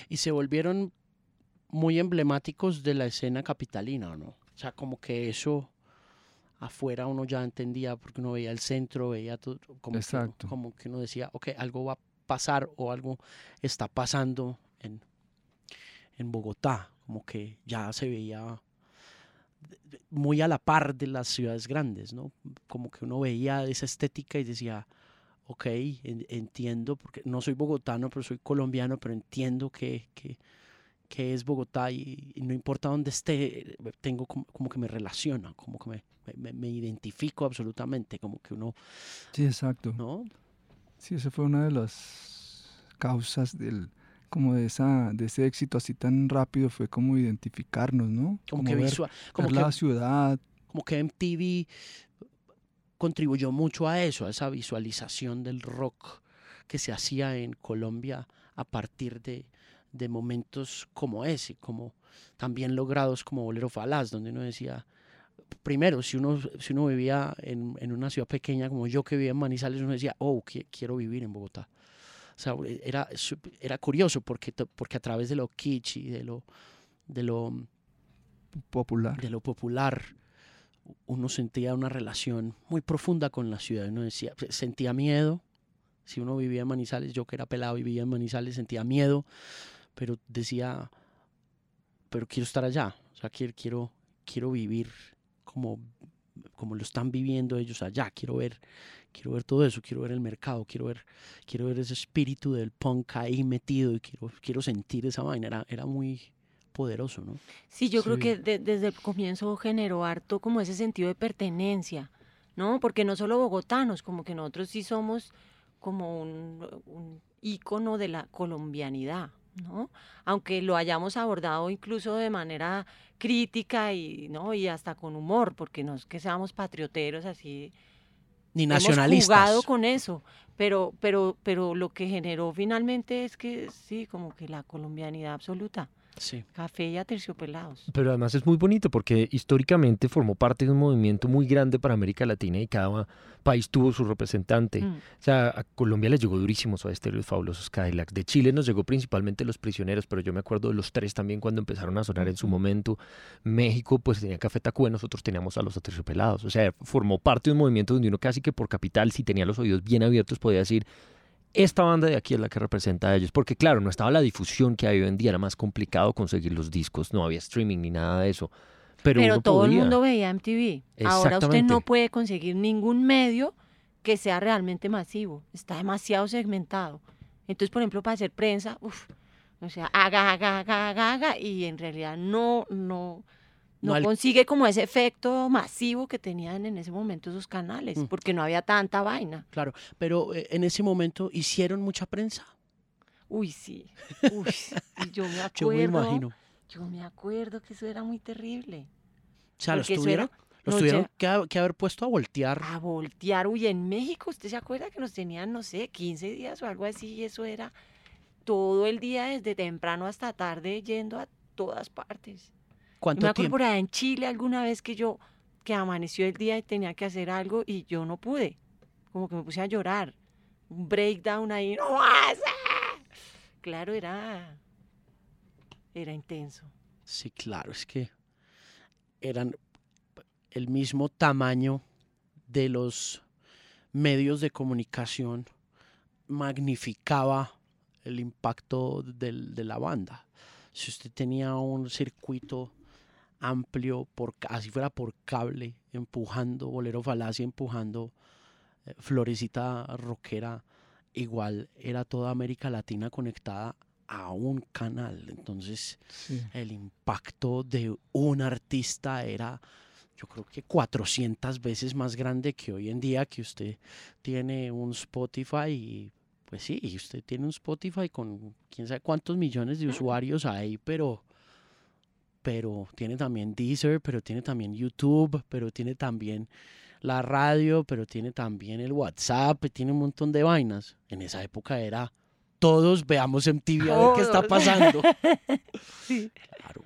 Y se volvieron muy emblemáticos de la escena capitalina, ¿no? O sea, como que eso afuera uno ya entendía porque uno veía el centro, veía todo, como, que, Exacto. como que uno decía, ok, algo va a pasar o algo está pasando en, en Bogotá, como que ya se veía muy a la par de las ciudades grandes, ¿no? Como que uno veía esa estética y decía, ok, en- entiendo, porque no soy bogotano, pero soy colombiano, pero entiendo que, que, que es Bogotá y, y no importa dónde esté, tengo como, como que me relaciona, como que me, me, me identifico absolutamente, como que uno, Sí, exacto. ¿no? Sí, esa fue una de las causas del como de esa de ese éxito así tan rápido fue como identificarnos, ¿no? Como, que ver, visual, como ver que la ciudad, como que MTV contribuyó mucho a eso, a esa visualización del rock que se hacía en Colombia a partir de, de momentos como ese, como también logrados como Bolero Falaz, donde uno decía, primero, si uno, si uno vivía en, en una ciudad pequeña como yo que vivía en Manizales, uno decía, oh, qui- quiero vivir en Bogotá. O sea, era, sup- era curioso porque, porque a través de lo kitsch y de lo, de lo, Popular. de lo popular, uno sentía una relación muy profunda con la ciudad. Uno decía, sentía miedo. Si uno vivía en Manizales, yo que era pelado y vivía en Manizales, sentía miedo, pero decía, pero quiero estar allá. O sea, quiero, quiero, quiero vivir como, como lo están viviendo ellos allá. Quiero ver, quiero ver todo eso, quiero ver el mercado, quiero ver, quiero ver ese espíritu del punk ahí metido y quiero, quiero sentir esa vaina. Era, era muy poderoso, ¿no? Sí, yo creo Sí. que de- desde el comienzo generó harto como ese sentido de pertenencia, ¿no? Porque no solo bogotanos, como que nosotros sí somos como un, un ícono de la colombianidad, ¿no? Aunque lo hayamos abordado incluso de manera crítica y, ¿no? y hasta con humor, porque no es que seamos patrioteros así Ni hemos nacionalistas. jugado con eso, pero, pero, pero lo que generó finalmente es que sí, como que la colombianidad absoluta, Sí. café y aterciopelados. Pero además es muy bonito porque históricamente formó parte de un movimiento muy grande para América Latina y cada país tuvo su representante. Mm. O sea, a Colombia les llegó durísimo a Estéreo y Fabulosos Cadillacs. De Chile nos llegó principalmente Los Prisioneros, pero yo me acuerdo de los tres también cuando empezaron a sonar en su momento. México pues tenía Café Tacuba, nosotros teníamos a los Aterciopelados. O sea, formó parte de un movimiento donde uno casi que por capital, si tenía los oídos bien abiertos, podía decir, esta banda de aquí es la que representa a ellos. Porque claro, no estaba la difusión que hay hoy en día, era más complicado conseguir los discos, no había streaming ni nada de eso. Pero, todo el mundo veía MTV. Ahora usted no puede conseguir ningún medio que sea realmente masivo. Está demasiado segmentado. Entonces, por ejemplo, para hacer prensa, uf, o sea, haga, haga, haga, haga, haga, y en realidad no, no, no, consigue como ese efecto masivo que tenían en ese momento esos canales, Mm. porque no había tanta vaina. Claro, pero eh, en ese momento hicieron mucha prensa. Uy, sí. Uy, yo me acuerdo. Yo me imagino. Yo me acuerdo que eso era muy terrible. O sea, los tuvieron, era- los no, tuvieron ya- que, que haber puesto a voltear. a voltear. Uy, en México, ¿usted se acuerda que nos tenían, no sé, 15 días o algo así? Y eso era todo el día, desde temprano hasta tarde, yendo a todas partes. ¿Cuánto me acuerdo tiempo? por allá en Chile alguna vez que yo, que amaneció el día y tenía que hacer algo y yo no pude. Como que me puse a llorar. Un breakdown ahí. ¡No vas a-". Claro, era. Era intenso. Sí, claro, es que eran el mismo tamaño de los medios de comunicación magnificaba el impacto del- de la banda. Si usted tenía un circuito amplio, por, así fuera por cable, empujando Bolero Falacia, empujando eh, Florecita Rockera, igual era toda América Latina conectada a un canal. Entonces, Sí. el impacto de un artista era, yo creo que 400 veces más grande que hoy en día que usted tiene un Spotify y pues sí, usted tiene un Spotify con quién sabe cuántos millones de usuarios hay, pero pero tiene también Deezer, pero tiene también YouTube, pero tiene también la radio, pero tiene también el WhatsApp, tiene un montón de vainas. En esa época era todos veamos MTV a ver qué está pasando. Sí. Claro,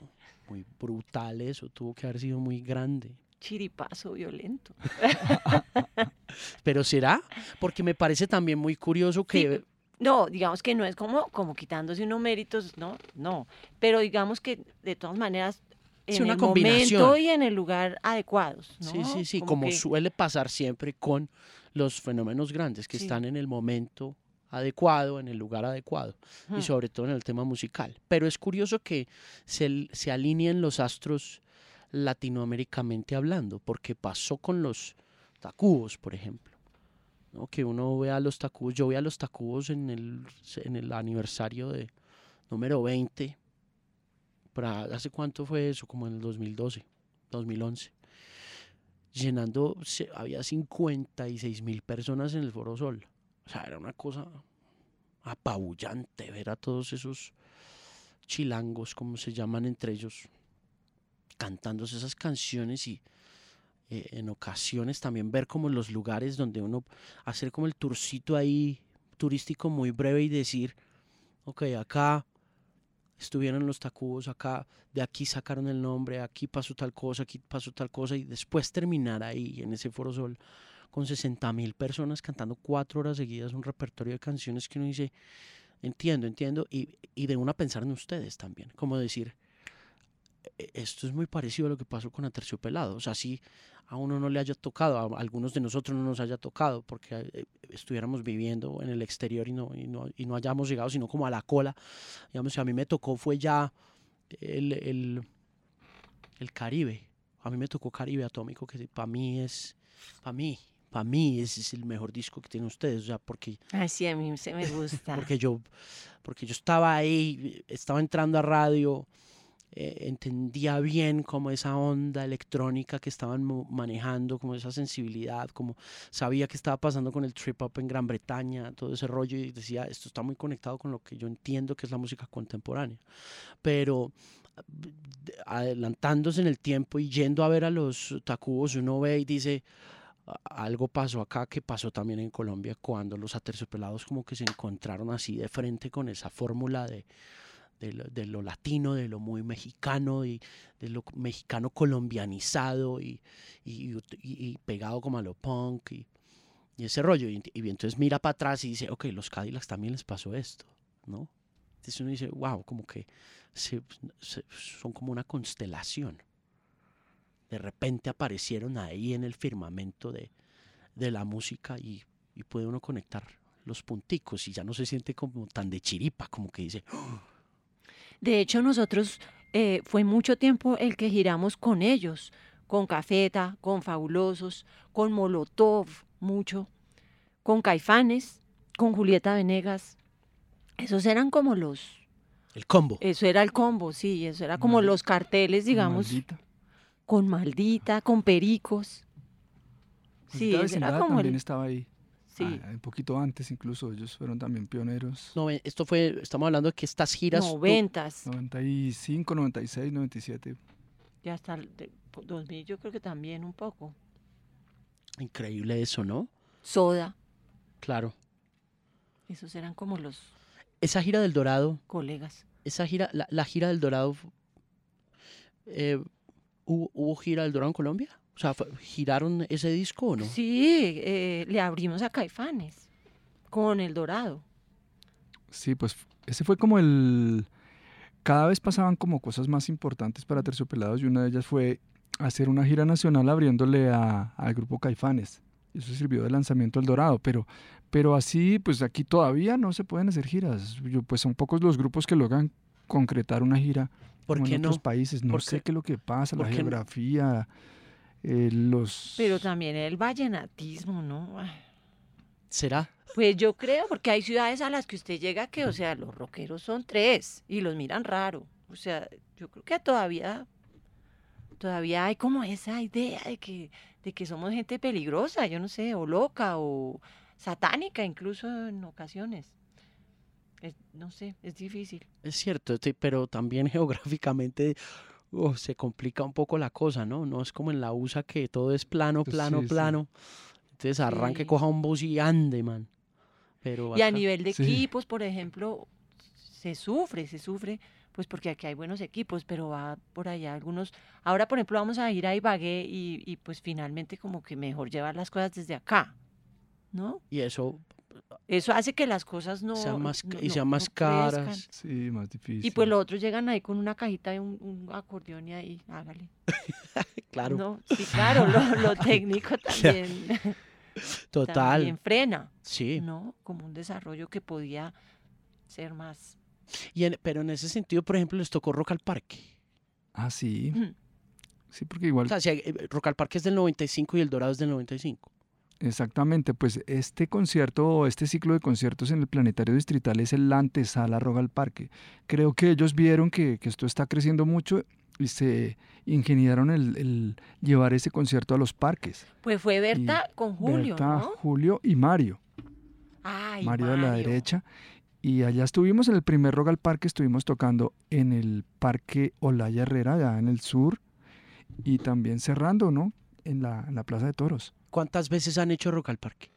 muy brutal eso, tuvo que haber sido muy grande. Chiripazo violento. Pero será, porque me parece también muy curioso que No, digamos que no es como, como quitándose unos méritos, no, no. Pero digamos que de todas maneras, en Sí, una el combinación. momento y en el lugar adecuados. ¿no? sí, sí, sí, como, que- suele pasar siempre con los fenómenos grandes que Sí. están en el momento adecuado, en el lugar adecuado, y sobre todo en el tema musical. Pero es curioso que se, se alineen los astros latinoamericamente hablando, porque pasó con los tacubos, por ejemplo. Que uno ve a los tacubos, yo vi a los tacubos en el, en el aniversario de número 20. Para, ¿Hace cuánto fue eso? Como en el 2012, 2011. Llenando, había 56 mil personas en el Foro Sol. O sea, era una cosa apabullante ver a todos esos chilangos, como se llaman entre ellos, cantándose esas canciones y eh, en ocasiones también ver como los lugares donde uno hacer como el tourcito ahí turístico muy breve y decir, ok, acá estuvieron los tacubos, acá, de aquí sacaron el nombre, aquí pasó tal cosa, aquí pasó tal cosa, y después terminar ahí en ese Foro Sol con 60 mil personas cantando cuatro horas seguidas un repertorio de canciones que uno dice, entiendo, entiendo, y, y de una pensar en ustedes también, como decir, "E- esto es muy parecido a lo que pasó con Aterciopelado, o sea, si a uno no le haya tocado, a algunos de nosotros no nos haya tocado, porque eh, estuviéramos viviendo en el exterior y no, y no, y no hayamos llegado, sino como a la cola, digamos, si a mí me tocó fue ya el, el, el Caribe, a mí me tocó Caribe Atómico, que para mí es, para mí, para mí ese es el mejor disco que tienen ustedes, o sea, porque Ay, sí, a mí se me gusta. porque yo, porque yo estaba ahí, estaba entrando a radio, eh, entendía bien como esa onda electrónica que estaban manejando, como esa sensibilidad, como sabía que estaba pasando con el trip up en Gran Bretaña, todo ese rollo y decía, esto está muy conectado con lo que yo entiendo que es la música contemporánea. Pero de- adelantándose en el tiempo y yendo a ver a los tacubos, uno ve y dice, "A- algo pasó acá que pasó también en Colombia cuando los aterciopelados como que se encontraron así de frente con esa fórmula de, de, lo, latino, de lo muy mexicano y de lo mexicano colombianizado y, y, pegado como a lo punk y, ese rollo. Y, entonces mira para atrás y dice, ok, los Cadillacs también les pasó esto, ¿no? Entonces uno dice, wow, como que son como una constelación. De repente aparecieron ahí en el firmamento de, de la música y, y puede uno conectar los punticos y ya no se siente como tan de chiripa, como que dice, De hecho, nosotros eh, fue mucho tiempo el que giramos con ellos, con Cafeta, con Fabulosos, con Molotov, mucho, con Caifanes, con Julieta Venegas. Esos eran como los, el combo. eso era el combo, sí, eso era como los carteles, digamos, Maldita. con Maldita, con Pericos. Sí, ese era como también el, estaba ahí. Sí, Ah, un poquito antes incluso, ellos fueron también pioneros. No, eh, esto fue, estamos hablando de que estas giras... tú- noventas, 95, 96, 97. y hasta el de- 2000 yo creo que también un poco. Increíble eso, ¿no? Soda, Claro. esos eran como los Esa gira del Dorado, colegas. esa gira, la, la gira del Dorado, eh, ¿hubo, hubo gira del Dorado en Colombia? O sea, fue- ¿giraron ese disco o no? Sí, eh, le abrimos a Caifanes con El Dorado. Sí, pues ese fue como el... Cada vez pasaban como cosas más importantes para Terciopelados y una de ellas fue hacer una gira nacional abriéndole a- al grupo Caifanes. Eso sirvió de lanzamiento al Dorado, pero, pero así, pues aquí todavía no se pueden hacer giras. Yo, pues son pocos los grupos que logran concretar una gira ¿Por como qué en no? otros países. No ¿Por sé qué- qué es lo que pasa, la no? Eh, los... Pero también el vallenatismo, ¿no? Ay, ¿Será? Pues yo creo, porque hay ciudades a las que usted llega que, o sea, los rockeros son tres y los miran raro. O sea, yo creo que todavía, todavía hay como esa idea de que, de que somos gente peligrosa, yo no sé, o loca, o satánica incluso en ocasiones. Es- no sé, es difícil. Es cierto, pero también geográficamente oh, se complica un poco la cosa, ¿no? No es como en la USA que todo es plano, plano, sí, sí. plano. Entonces arranque, Sí. coja un bus y ande, man. Pero Y a nivel de Sí. equipos, por ejemplo, se sufre, se sufre, pues porque aquí hay buenos equipos, pero va por allá algunos. Ahora, por ejemplo, vamos a ir a Ibagué y, y pues finalmente como que mejor llevar las cosas desde acá, ¿no? Y eso Eso hace que las cosas no... sean más, no- y sean más no caras. Sí, más difícil. Y pues los otros llegan ahí con una cajita y un, un acordeón y ahí, hágale. Claro, No, sí, claro, lo, lo técnico también, total. también frena, Sí. ¿no? Como un desarrollo que podía ser más... Y en- pero en ese sentido, por ejemplo, les tocó Rock al Parque. Ah, sí. Sí, porque igual O sea, si hay- eh, Rock al Parque es del 95 y el Dorado es del 95. Exactamente, pues este concierto, este ciclo de conciertos en el Planetario Distrital es el antesala Rock al Parque. Creo que ellos vieron que, que esto está creciendo mucho y se ingeniaron el, el llevar ese concierto a los parques. Pues fue Berta con Julio, Berta, ¿no? Julio y Mario, Ay, Mario de la Mario. derecha. Y allá estuvimos en el primer Rock al Parque, estuvimos tocando en el Parque Olaya Herrera, allá en el sur, y también cerrando, ¿no? en la, en la Plaza de Toros. ¿Cuántas veces han hecho Rock al Parque?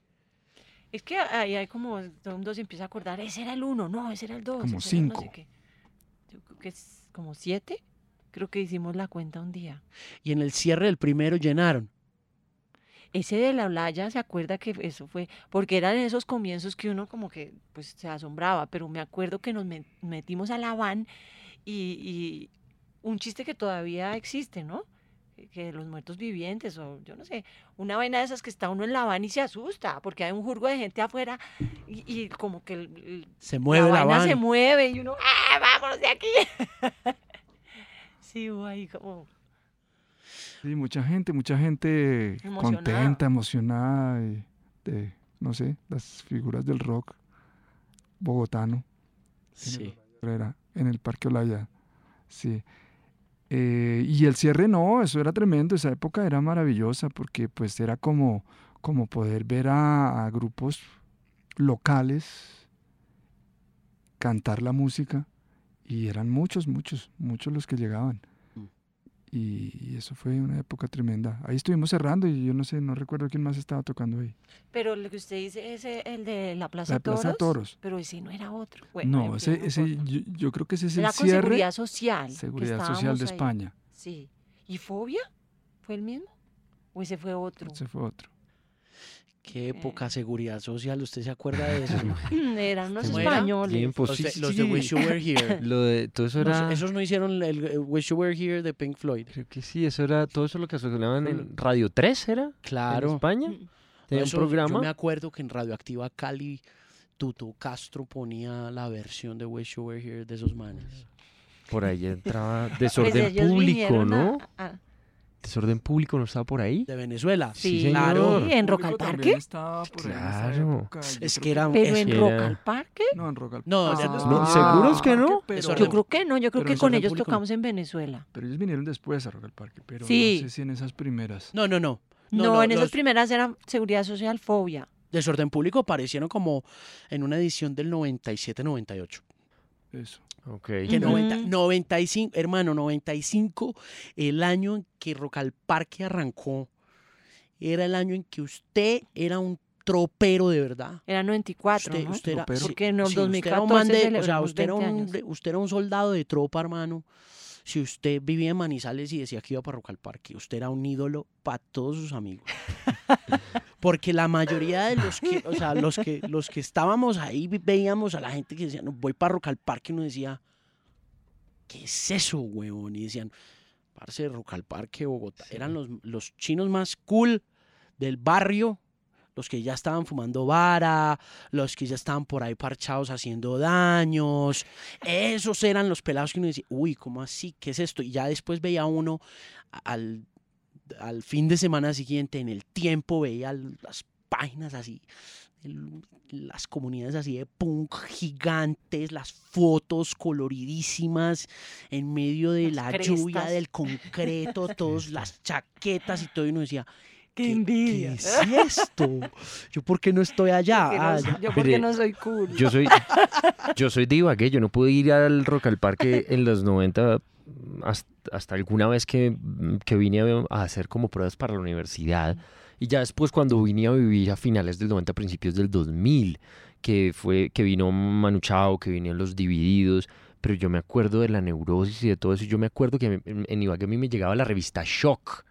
Es que ahí hay como, todo el mundo se empieza a acordar, ese era el uno, no, ese era el dos. Como el no sé cinco. qué. Yo creo que es como siete. Creo que hicimos la cuenta un día. Y en el cierre del primero llenaron. Ese de la Olaya, ¿se acuerda que eso fue? Porque eran esos comienzos que uno como que pues se asombraba, pero me acuerdo que nos met- metimos a la van y, y un chiste que todavía existe, ¿no? Que- Que los muertos vivientes o yo no sé, una vaina de esas que está uno en la van y se asusta porque hay un jurgo de gente afuera y, y como que el- el- Se mueve la, vaina van. se mueve y uno, ¡ah, vámonos de aquí! sí, hubo ahí como... Sí, mucha gente, mucha gente Emocionada. contenta, emocionada de, de, no sé, las figuras del rock bogotano. Sí. Era en el Parque Olaya. Sí. Eh, y el cierre no, eso era tremendo, esa época era maravillosa porque pues era como, como poder ver a, a grupos locales cantar la música y eran muchos, muchos, muchos los que llegaban. Y, eso fue una época tremenda. Ahí estuvimos cerrando y yo no sé, no recuerdo quién más estaba tocando ahí. Pero lo que usted dice es el de la Plaza La Plaza de Toros. Toros. Pero ese no era otro. Bueno, no, ese, ese, yo, yo creo que ese es el Era con cierre. Seguridad Social. Seguridad Social de ahí. España. Sí. ¿Y Fobia? ¿Fue el mismo? ¿O ese fue otro? Ese fue otro. Qué época seguridad social, ¿usted se acuerda de eso? Eran unos ¿Cómo era? españoles. Tiempo, los, sí, de, sí, los de sí. Wish You Were Here. Lo de, todo eso No, era... esos no hicieron el, el Wish You Were Here de Pink Floyd. Creo que sí, eso era todo eso lo que asociaban en Radio 3, ¿era? En Claro. España. Mm. Tenía Eso, un programa. Yo me acuerdo que en Radioactiva Cali, Tuto Castro ponía la versión de Wish You Were Here de esos manes. Por ahí entraba Pues desorden ellos público, vinieron a- ¿no? a- Desorden público no estaba por ahí. De Venezuela. Sí, Sí, claro. en Rock al Parque. estaba por ahí en esa Claro. época, Es que era... Pero en era- Rock al Parque. No, en Rock al No, Parque. ya Ah, no- ¿seguros que no? pero- Yo creo que no, yo creo que con ellos público no. tocamos en Venezuela. Pero ellos vinieron después a Rock al Parque, pero Sí. no sé si en esas primeras. No, no, no. No, no, en esas los- primeras eran Seguridad Social, Fobia. Desorden Público aparecieron como en una edición del 97-98. Eso. Ok. Que Ujú. 90 95, hermano, 95, el año en que Rock al Parque arrancó, era el año en que usted era un tropero de verdad. Era 94, Usted, ¿no? usted era. Porque en el usted era un 2014 man de- o sea, usted era, 20 un, usted era un soldado de tropa, hermano. Si usted vivía en Manizales y decía que iba para Rock al Parque, usted era un ídolo para todos sus amigos. Porque la mayoría de los que, o sea, los que, los que estábamos ahí veíamos a la gente que decía, no, voy para Rock al Parque, y uno decía, ¿qué es eso, huevón? Y decían, parce, Rock al Parque, Bogotá. Eran los, los chinos más cool del barrio, los que ya estaban fumando vara, los que ya estaban por ahí parchados haciendo daños. Esos eran los pelados que uno decía, uy, ¿cómo así? ¿Qué es esto? Y ya después veía uno al, al fin de semana siguiente, en el tiempo, veía las páginas así, el- las comunidades así de punk gigantes, las fotos coloridísimas en medio de Las la lluvia del concreto, todas las chaquetas y todo, y uno decía, ¡Qué ¿Qué- envidia! ¿Qué es esto? ¿Yo por qué no estoy allá? Porque no Ah, yo porque Mire, no soy cool. Yo soy, yo soy de Ibagué, yo no pude ir al Rock al Parque en los 90 hasta, alguna vez que, que vine a, a hacer como pruebas para la universidad. Y ya después cuando vine a vivir a finales del 90, principios del 2000, que fue que vino Manu Chao, que vinieron los Divididos, pero yo me acuerdo de la neurosis y de todo eso. y Yo me acuerdo que en, en Ibagué a mí me llegaba la revista Shock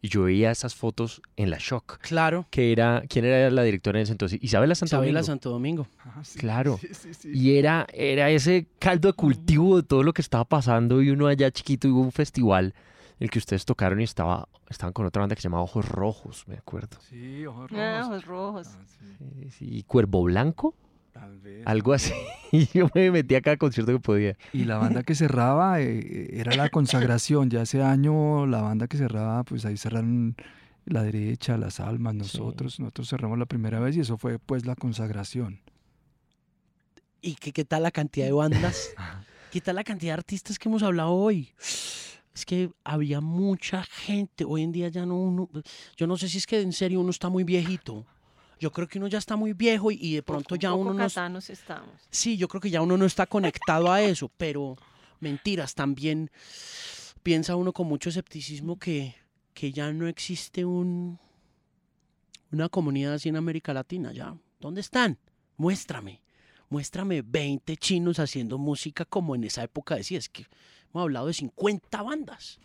y yo veía esas fotos en la Shock. Claro, Que era, ¿quién era la directora en ese entonces? Isabela Santo Isabela Domingo. Santo Domingo. Ah, sí, Claro. sí, sí, sí. Y era, era ese caldo de cultivo de todo lo que estaba pasando y uno allá chiquito y hubo un festival en el que ustedes tocaron y estaba, estaban con otra banda que se llamaba Ojos Rojos, me acuerdo. Sí, ojos Ah, rojos. ojos rojos. Ah, sí, sí, Y Cuervo Blanco, tal vez. algo así. Y yo me metí a cada concierto que podía. Y la banda que cerraba eh, era la consagración. Ya ese año la banda que cerraba, pues ahí cerraron la derecha, las almas, nosotros. Nosotros cerramos la primera vez y eso fue pues la consagración. ¿Y qué, qué tal la cantidad de bandas? ¿Qué tal la cantidad de artistas que hemos hablado hoy? Es que había mucha gente. Hoy en día ya no uno. Yo no sé si es que en serio uno está muy viejito. Yo creo que uno ya está muy viejo y, y de pronto Un ya poco uno no. estamos. Sí, yo creo que ya uno no está conectado a eso, pero mentiras, también piensa uno con mucho escepticismo que, que ya no existe un, una comunidad así en América Latina, ya. ¿Dónde están? Muéstrame. Muéstrame 20 chinos haciendo música como en esa época decía. Es que hemos hablado de 50 bandas.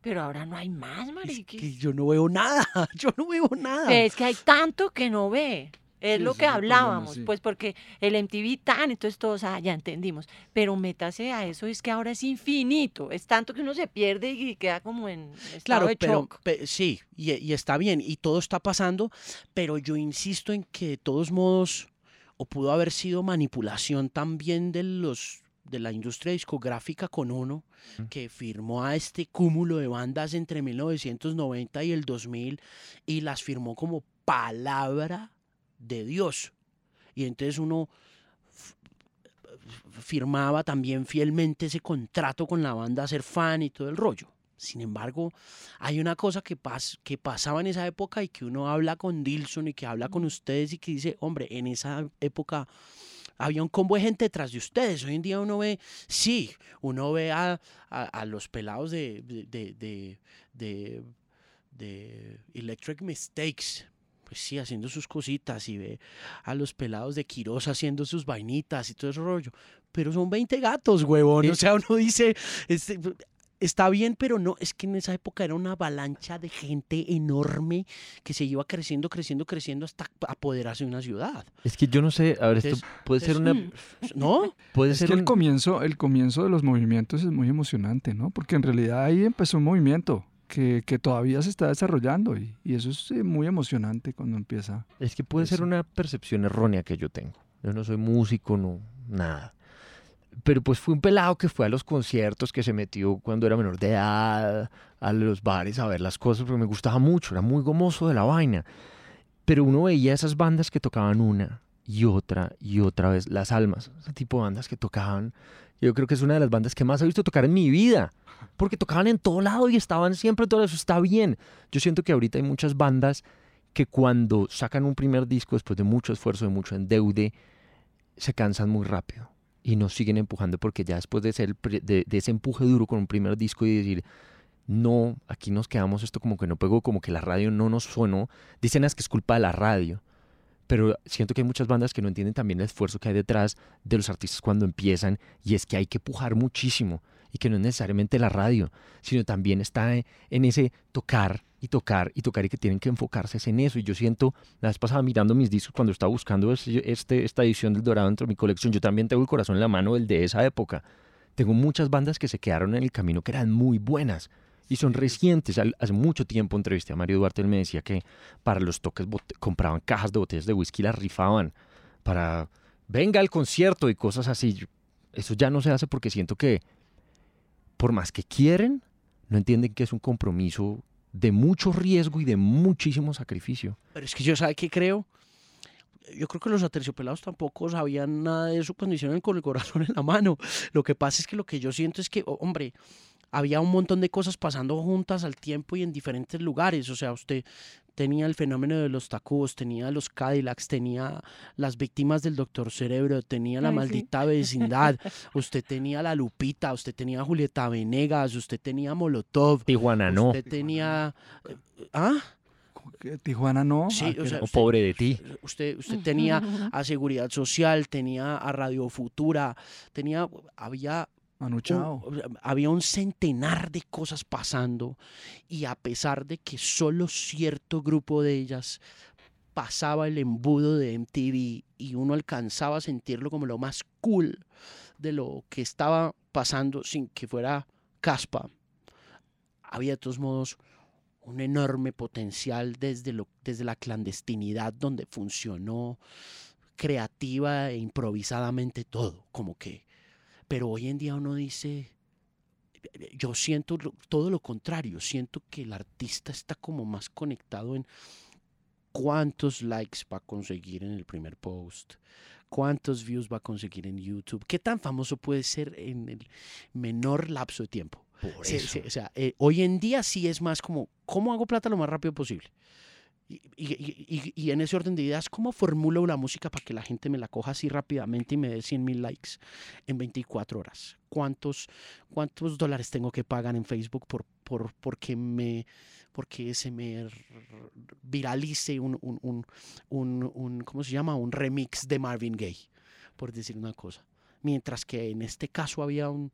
Pero ahora no hay más, Es que yo no veo nada. Yo no veo nada. Es que hay tanto que no ve. Es Sí, lo que es el problema, hablábamos, sí. pues porque el MTV tan, entonces todos, ah, ya entendimos. Pero métase a eso, es que ahora es infinito. Es tanto que uno se pierde y queda como en estado Claro, de pero shock. sí, y, y está bien, y todo está pasando, pero yo insisto en que de todos modos, o pudo haber sido manipulación también de los de la industria discográfica con uno, que firmó a este cúmulo de bandas entre 1990 y el 2000 y las firmó como palabra de Dios. Y entonces uno firmaba también fielmente ese contrato con la banda, a ser fan y todo el rollo. Sin embargo, hay una cosa que, pas- que pasaba en esa época y que uno habla con Dilson y que habla con ustedes y que dice, hombre, en esa época había un combo de gente detrás de ustedes. Hoy en día uno ve, sí, uno ve a, a- a los pelados de, de, de, de- Electric Mistakes. Pues sí, haciendo sus cositas y ve a los pelados de Quiroz haciendo sus vainitas y todo ese rollo. Pero son 20 gatos, huevón. O sea, uno dice, este, está bien, pero no, es que en esa época era una avalancha de gente enorme que se iba creciendo, creciendo, creciendo hasta apoderarse de una ciudad. Es que yo no sé, a ver, esto Entonces- puede ser una... Mm. ¿No? Puede Es ser que el un- comienzo, el comienzo de los movimientos es muy emocionante, ¿no? Porque en realidad ahí empezó un movimiento que, que todavía se está desarrollando y, y eso es eh, muy emocionante cuando empieza. Es que puede ser una percepción errónea que yo tengo. Yo no soy músico, no, nada. Pero pues fui un pelado que fue a los conciertos, que se metió cuando era menor de edad, a los bares a ver las cosas, porque me gustaba mucho, era muy gomoso de la vaina. Pero uno veía esas bandas que tocaban una y otra y otra vez, Las Almas, ese tipo de bandas que tocaban. Yo creo que es una de las bandas que más he visto tocar en mi vida, porque tocaban en todo lado y estaban siempre, todo eso está bien. Yo siento que ahorita hay muchas bandas que cuando sacan un primer disco después de mucho esfuerzo, de mucho endeude, se cansan muy rápido y no siguen empujando porque ya después de, ser de, ese empuje duro con un primer disco y decir, no, aquí nos quedamos, esto como que no pegó, como que la radio no nos sonó, dicen que es culpa de la radio. Pero siento que hay muchas bandas que no entienden también el esfuerzo que hay detrás de los artistas cuando empiezan y es que hay que pujar muchísimo y que no es necesariamente la radio, sino también está en ese tocar y tocar y tocar y que tienen que enfocarse en eso. Y yo siento, la vez pasada mirando mis discos cuando estaba buscando este, esta edición del Dorado dentro de mi colección, yo también tengo el corazón en la mano del de esa época. Tengo muchas bandas que se quedaron en el camino que eran muy buenas y son recientes. Hace mucho tiempo entrevisté a Mario Duarte, él me decía que para los toques compraban cajas de botellas de whisky y las rifaban para venga al concierto y cosas así. Eso ya no se hace porque siento que por más que quieren, no entienden que es un compromiso de mucho riesgo y de muchísimo sacrificio. Pero es que yo, ¿sabe qué creo? Yo creo que los aterciopelados tampoco sabían nada de eso cuando hicieron con el corazón en la mano. Lo que pasa es que lo que yo siento es que, hombre, había un montón de cosas pasando juntas al tiempo y en diferentes lugares. O sea, usted tenía el fenómeno de los tacos, tenía los Cadillacs, tenía las víctimas del Doctor Cerebro, tenía la Ay, sí. maldita vecindad, usted tenía la Lupita, usted tenía Julieta Venegas, usted tenía Molotov, Tijuana no. usted tenía... ¿Ah? Tijuana no. Sí, ah, o sea, O usted- pobre de ti. Usted, usted tenía a Seguridad Social, tenía a Radio Futura, tenía, había Manu un, había un centenar de cosas pasando y a pesar de que solo cierto grupo de ellas pasaba el embudo de MTV y uno alcanzaba a sentirlo como lo más cool de lo que estaba pasando sin que fuera caspa, había de todos modos un enorme potencial desde, lo, desde la clandestinidad donde funcionó creativa e improvisadamente todo, como que pero hoy en día uno dice, yo siento todo lo contrario, siento que el artista está como más conectado en cuántos likes va a conseguir en el primer post, cuántos views va a conseguir en YouTube, qué tan famoso puede ser en el menor lapso de tiempo. Por Sí, eso. sí, o sea, eh, hoy en día sí es más como, ¿cómo hago plata lo más rápido posible? Y, y- y- y- en ese orden de ideas, ¿cómo formulo la música para que la gente me la coja así rápidamente y me dé 100 mil likes en 24 horas? ¿Cuántos, ¿Cuántos dólares tengo que pagar en Facebook por, por, porque me porque se me viralice un, un, un, un- un- ¿cómo se llama? Un remix de Marvin Gaye, por decir una cosa. Mientras que en este caso había un,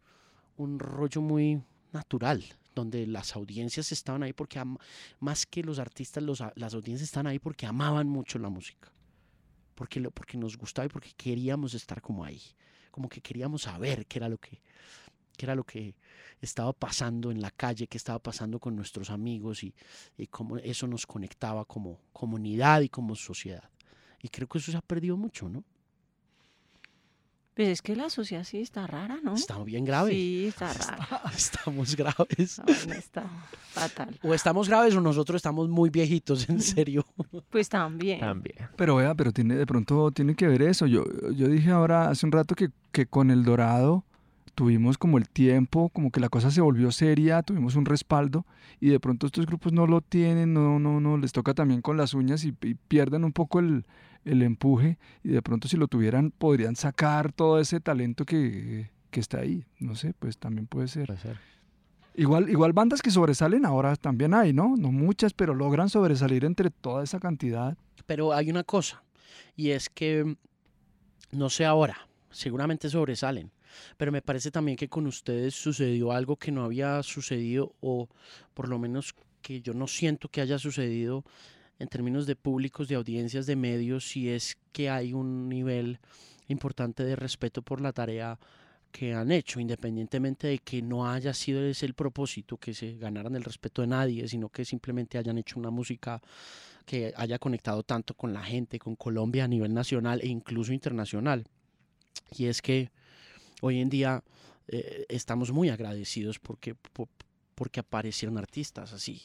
un rollo muy natural, donde las audiencias estaban ahí porque, más que los artistas, los las audiencias estaban ahí porque amaban mucho la música, porque, porque nos gustaba y porque queríamos estar como ahí, como que queríamos saber qué era lo que, qué era lo que estaba pasando en la calle, qué estaba pasando con nuestros amigos y, y cómo eso nos conectaba como comunidad y como sociedad. Y creo que eso se ha perdido mucho, ¿no? Pues es que la sociedad sí está rara, ¿no? Está bien grave. Sí, está rara. Estamos graves. Vaina está fatal. O estamos graves o nosotros estamos muy viejitos, en serio. Pues también. También. Pero vea, pero tiene, de pronto tiene que ver eso. Yo, yo dije ahora hace un rato que, que con el Dorado tuvimos como el tiempo, como que la cosa se volvió seria, tuvimos un respaldo y de pronto estos grupos no lo tienen, no, no, no, les toca también con las uñas y, y pierden un poco el, el empuje y de pronto si lo tuvieran podrían sacar todo ese talento que, que está ahí. No sé, pues también puede ser. Puede ser. Igual, igual bandas que sobresalen ahora también hay, ¿no? No muchas, pero logran sobresalir entre toda esa cantidad. Pero hay una cosa, y es que, no sé ahora, seguramente sobresalen, pero me parece también que con ustedes sucedió algo que no había sucedido, o por lo menos que yo no siento que haya sucedido en términos de públicos, de audiencias, de medios, y es que hay un nivel importante de respeto por la tarea que han hecho, independientemente de que no haya sido ese el propósito, que se ganaran el respeto de nadie, sino que simplemente hayan hecho una música que haya conectado tanto con la gente, con Colombia a nivel nacional e incluso internacional. Y es que hoy en día eh, estamos muy agradecidos porque, po- porque aparecieron artistas así.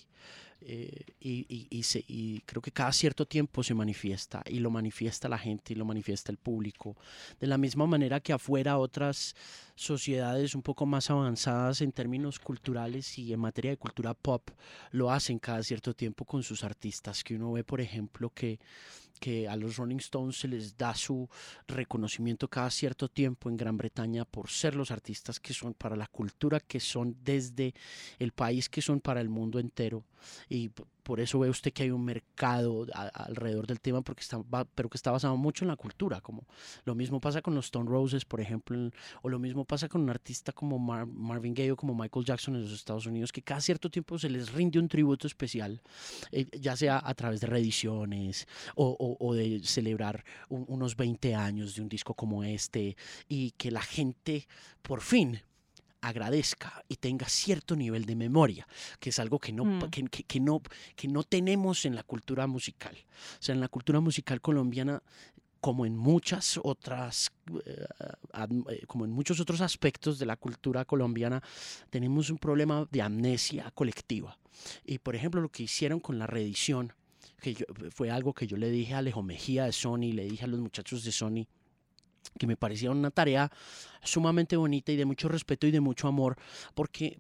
Eh, y creo que cada cierto tiempo se manifiesta y lo manifiesta la gente y lo manifiesta el público. De la misma manera que afuera otras sociedades un poco más avanzadas en términos culturales y en materia de cultura pop lo hacen cada cierto tiempo con sus artistas, que uno ve, por ejemplo, que, que a los Rolling Stones se les da su reconocimiento cada cierto tiempo en Gran Bretaña por ser los artistas que son para la cultura, que son desde el país, que son para el mundo entero. Y por eso ve usted que hay un mercado alrededor del tema, porque está, pero que está basado mucho en la cultura, como lo mismo pasa con los Stone Roses, por ejemplo, o lo mismo pasa con un artista como Mar- Marvin Gaye o como Michael Jackson en los Estados Unidos, que cada cierto tiempo se les rinde un tributo especial, eh, ya sea a través de reediciones o, de celebrar un- unos 20 años de un disco como este, y que la gente por fin agradezca y tenga cierto nivel de memoria, que es algo que no, Mm. que, que- que no, que no tenemos en la cultura musical. O sea, en la cultura musical colombiana como en muchas otras, eh, eh, como en muchos otros aspectos de la cultura colombiana, tenemos un problema de amnesia colectiva. Y por ejemplo, lo que hicieron con la reedición, que yo- fue algo que yo le dije a Alejo Mejía de Sony, le dije a los muchachos de Sony, que me parecía una tarea sumamente bonita y de mucho respeto y de mucho amor, porque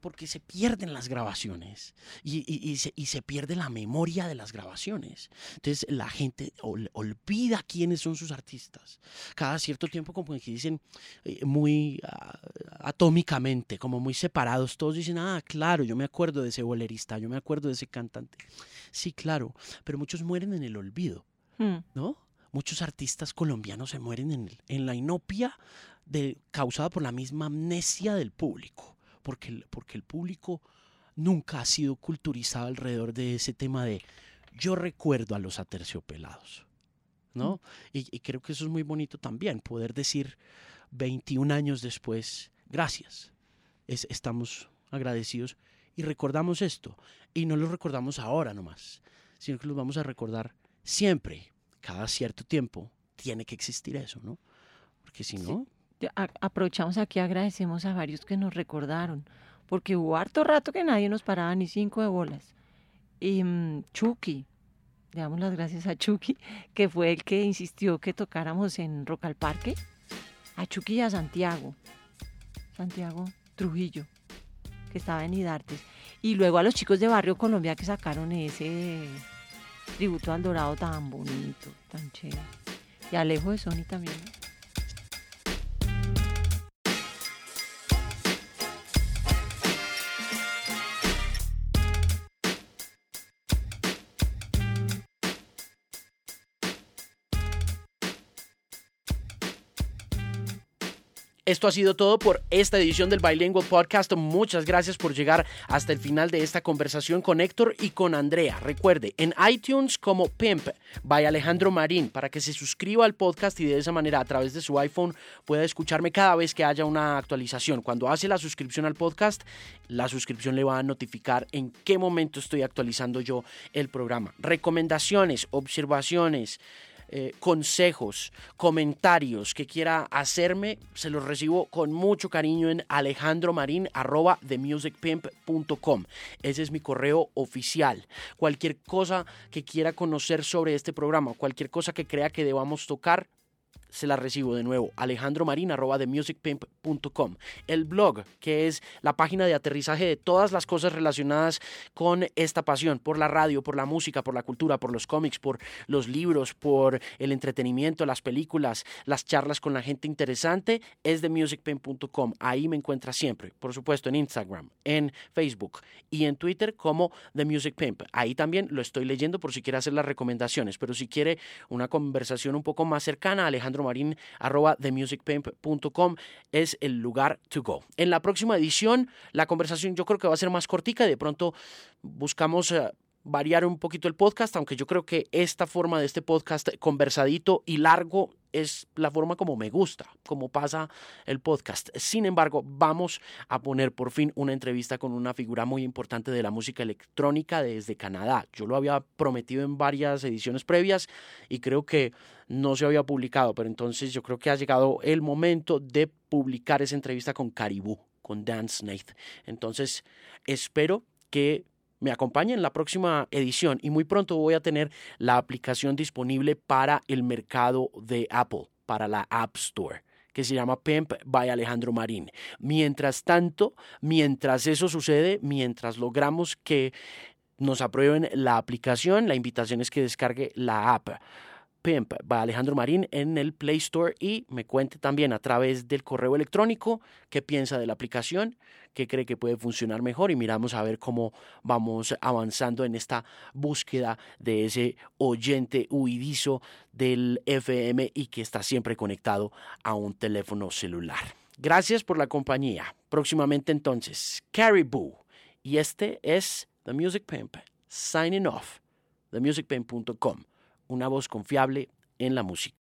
porque se pierden las grabaciones y, y- y se, y se pierde la memoria de las grabaciones. Entonces la gente ol- olvida quiénes son sus artistas. Cada cierto tiempo como que dicen eh, muy ah, atómicamente, como muy separados, todos dicen, ah, claro, yo me acuerdo de ese bolerista, yo me acuerdo de ese cantante. Sí, claro, pero muchos mueren en el olvido. Hmm. ¿no? Muchos artistas colombianos se mueren en, la inopia de, causada por la misma amnesia del público, porque el, porque el público nunca ha sido culturizado alrededor de ese tema de yo recuerdo a los aterciopelados, ¿no? Y, y creo que eso es muy bonito también, poder decir 21 años después, gracias, es- estamos agradecidos y recordamos esto, y no lo recordamos ahora nomás, sino que los vamos a recordar siempre, cada cierto tiempo, tiene que existir eso, ¿no? Porque si no, aprovechamos aquí, agradecemos a varios que nos recordaron, porque hubo harto rato que nadie nos paraba ni cinco de bolas. Y mm, Chucky, le damos las gracias a Chucky, que fue el que insistió que tocáramos en Rock al Parque, a Chucky y a Santiago, Santiago Trujillo, que estaba en Idartes, y luego a los chicos de Barrio Colombia que sacaron ese tributo al Dorado tan bonito, tan chévere. Y Alejo de Sony también. Esto ha sido todo por esta edición del Bilingual Podcast. Muchas gracias por llegar hasta el final de esta conversación con Héctor y con Andrea. Recuerde, en iTunes como Pimp by Alejandro Marín para que se suscriba al podcast y de esa manera a través de su iPhone pueda escucharme cada vez que haya una actualización. Cuando hace la suscripción al podcast, la suscripción le va a notificar en qué momento estoy actualizando yo el programa. Recomendaciones, observaciones eh, consejos, comentarios que quiera hacerme, se los recibo con mucho cariño en alejandromarin.com. Ese es mi correo oficial. Cualquier cosa que quiera conocer sobre este programa, cualquier cosa que crea que debamos tocar, se la recibo de nuevo, alejandromarin.com. El blog, que es la página de aterrizaje de todas las cosas relacionadas con esta pasión, por la radio, por la música, por la cultura, por los cómics, por los libros, por el entretenimiento, las películas, las charlas con la gente interesante, es de musicpain.com. Ahí me encuentra siempre, por supuesto, en Instagram, en Facebook y en Twitter como The Music Pimp. Ahí también lo estoy leyendo por si quiere hacer las recomendaciones, pero si quiere una conversación un poco más cercana, Alejandro Marín, arroba themusicpimp.com es el lugar to go. En la próxima edición, la conversación yo creo que va a ser más cortica y de pronto buscamos... Eh, variar un poquito el podcast, aunque yo creo que esta forma de este podcast conversadito y largo es la forma como me gusta, como pasa el podcast. Sin embargo, vamos a poner por fin una entrevista con una figura muy importante de la música electrónica desde Canadá. Yo lo había prometido en varias ediciones previas y creo que no se había publicado, pero entonces yo creo que ha llegado el momento de publicar esa entrevista con Caribou, con Dan Snaith. Entonces, espero que me acompañen en la próxima edición y muy pronto voy a tener la aplicación disponible para el mercado de Apple, para la App Store que se llama Pimp by Alejandro Marín. Mientras tanto, mientras eso sucede, mientras logramos que nos aprueben la aplicación, la invitación es que descargue la app. Pimp by Alejandro Marín en el Play Store y me cuente también a través del correo electrónico qué piensa de la aplicación, qué cree que puede funcionar mejor y miramos a ver cómo vamos avanzando en esta búsqueda de ese oyente huidizo del FM y que está siempre conectado a un teléfono celular. Gracias por la compañía. Próximamente entonces, Caribou. Y este es The Music Pimp, signing off, themusicpimp.com una voz confiable en la música.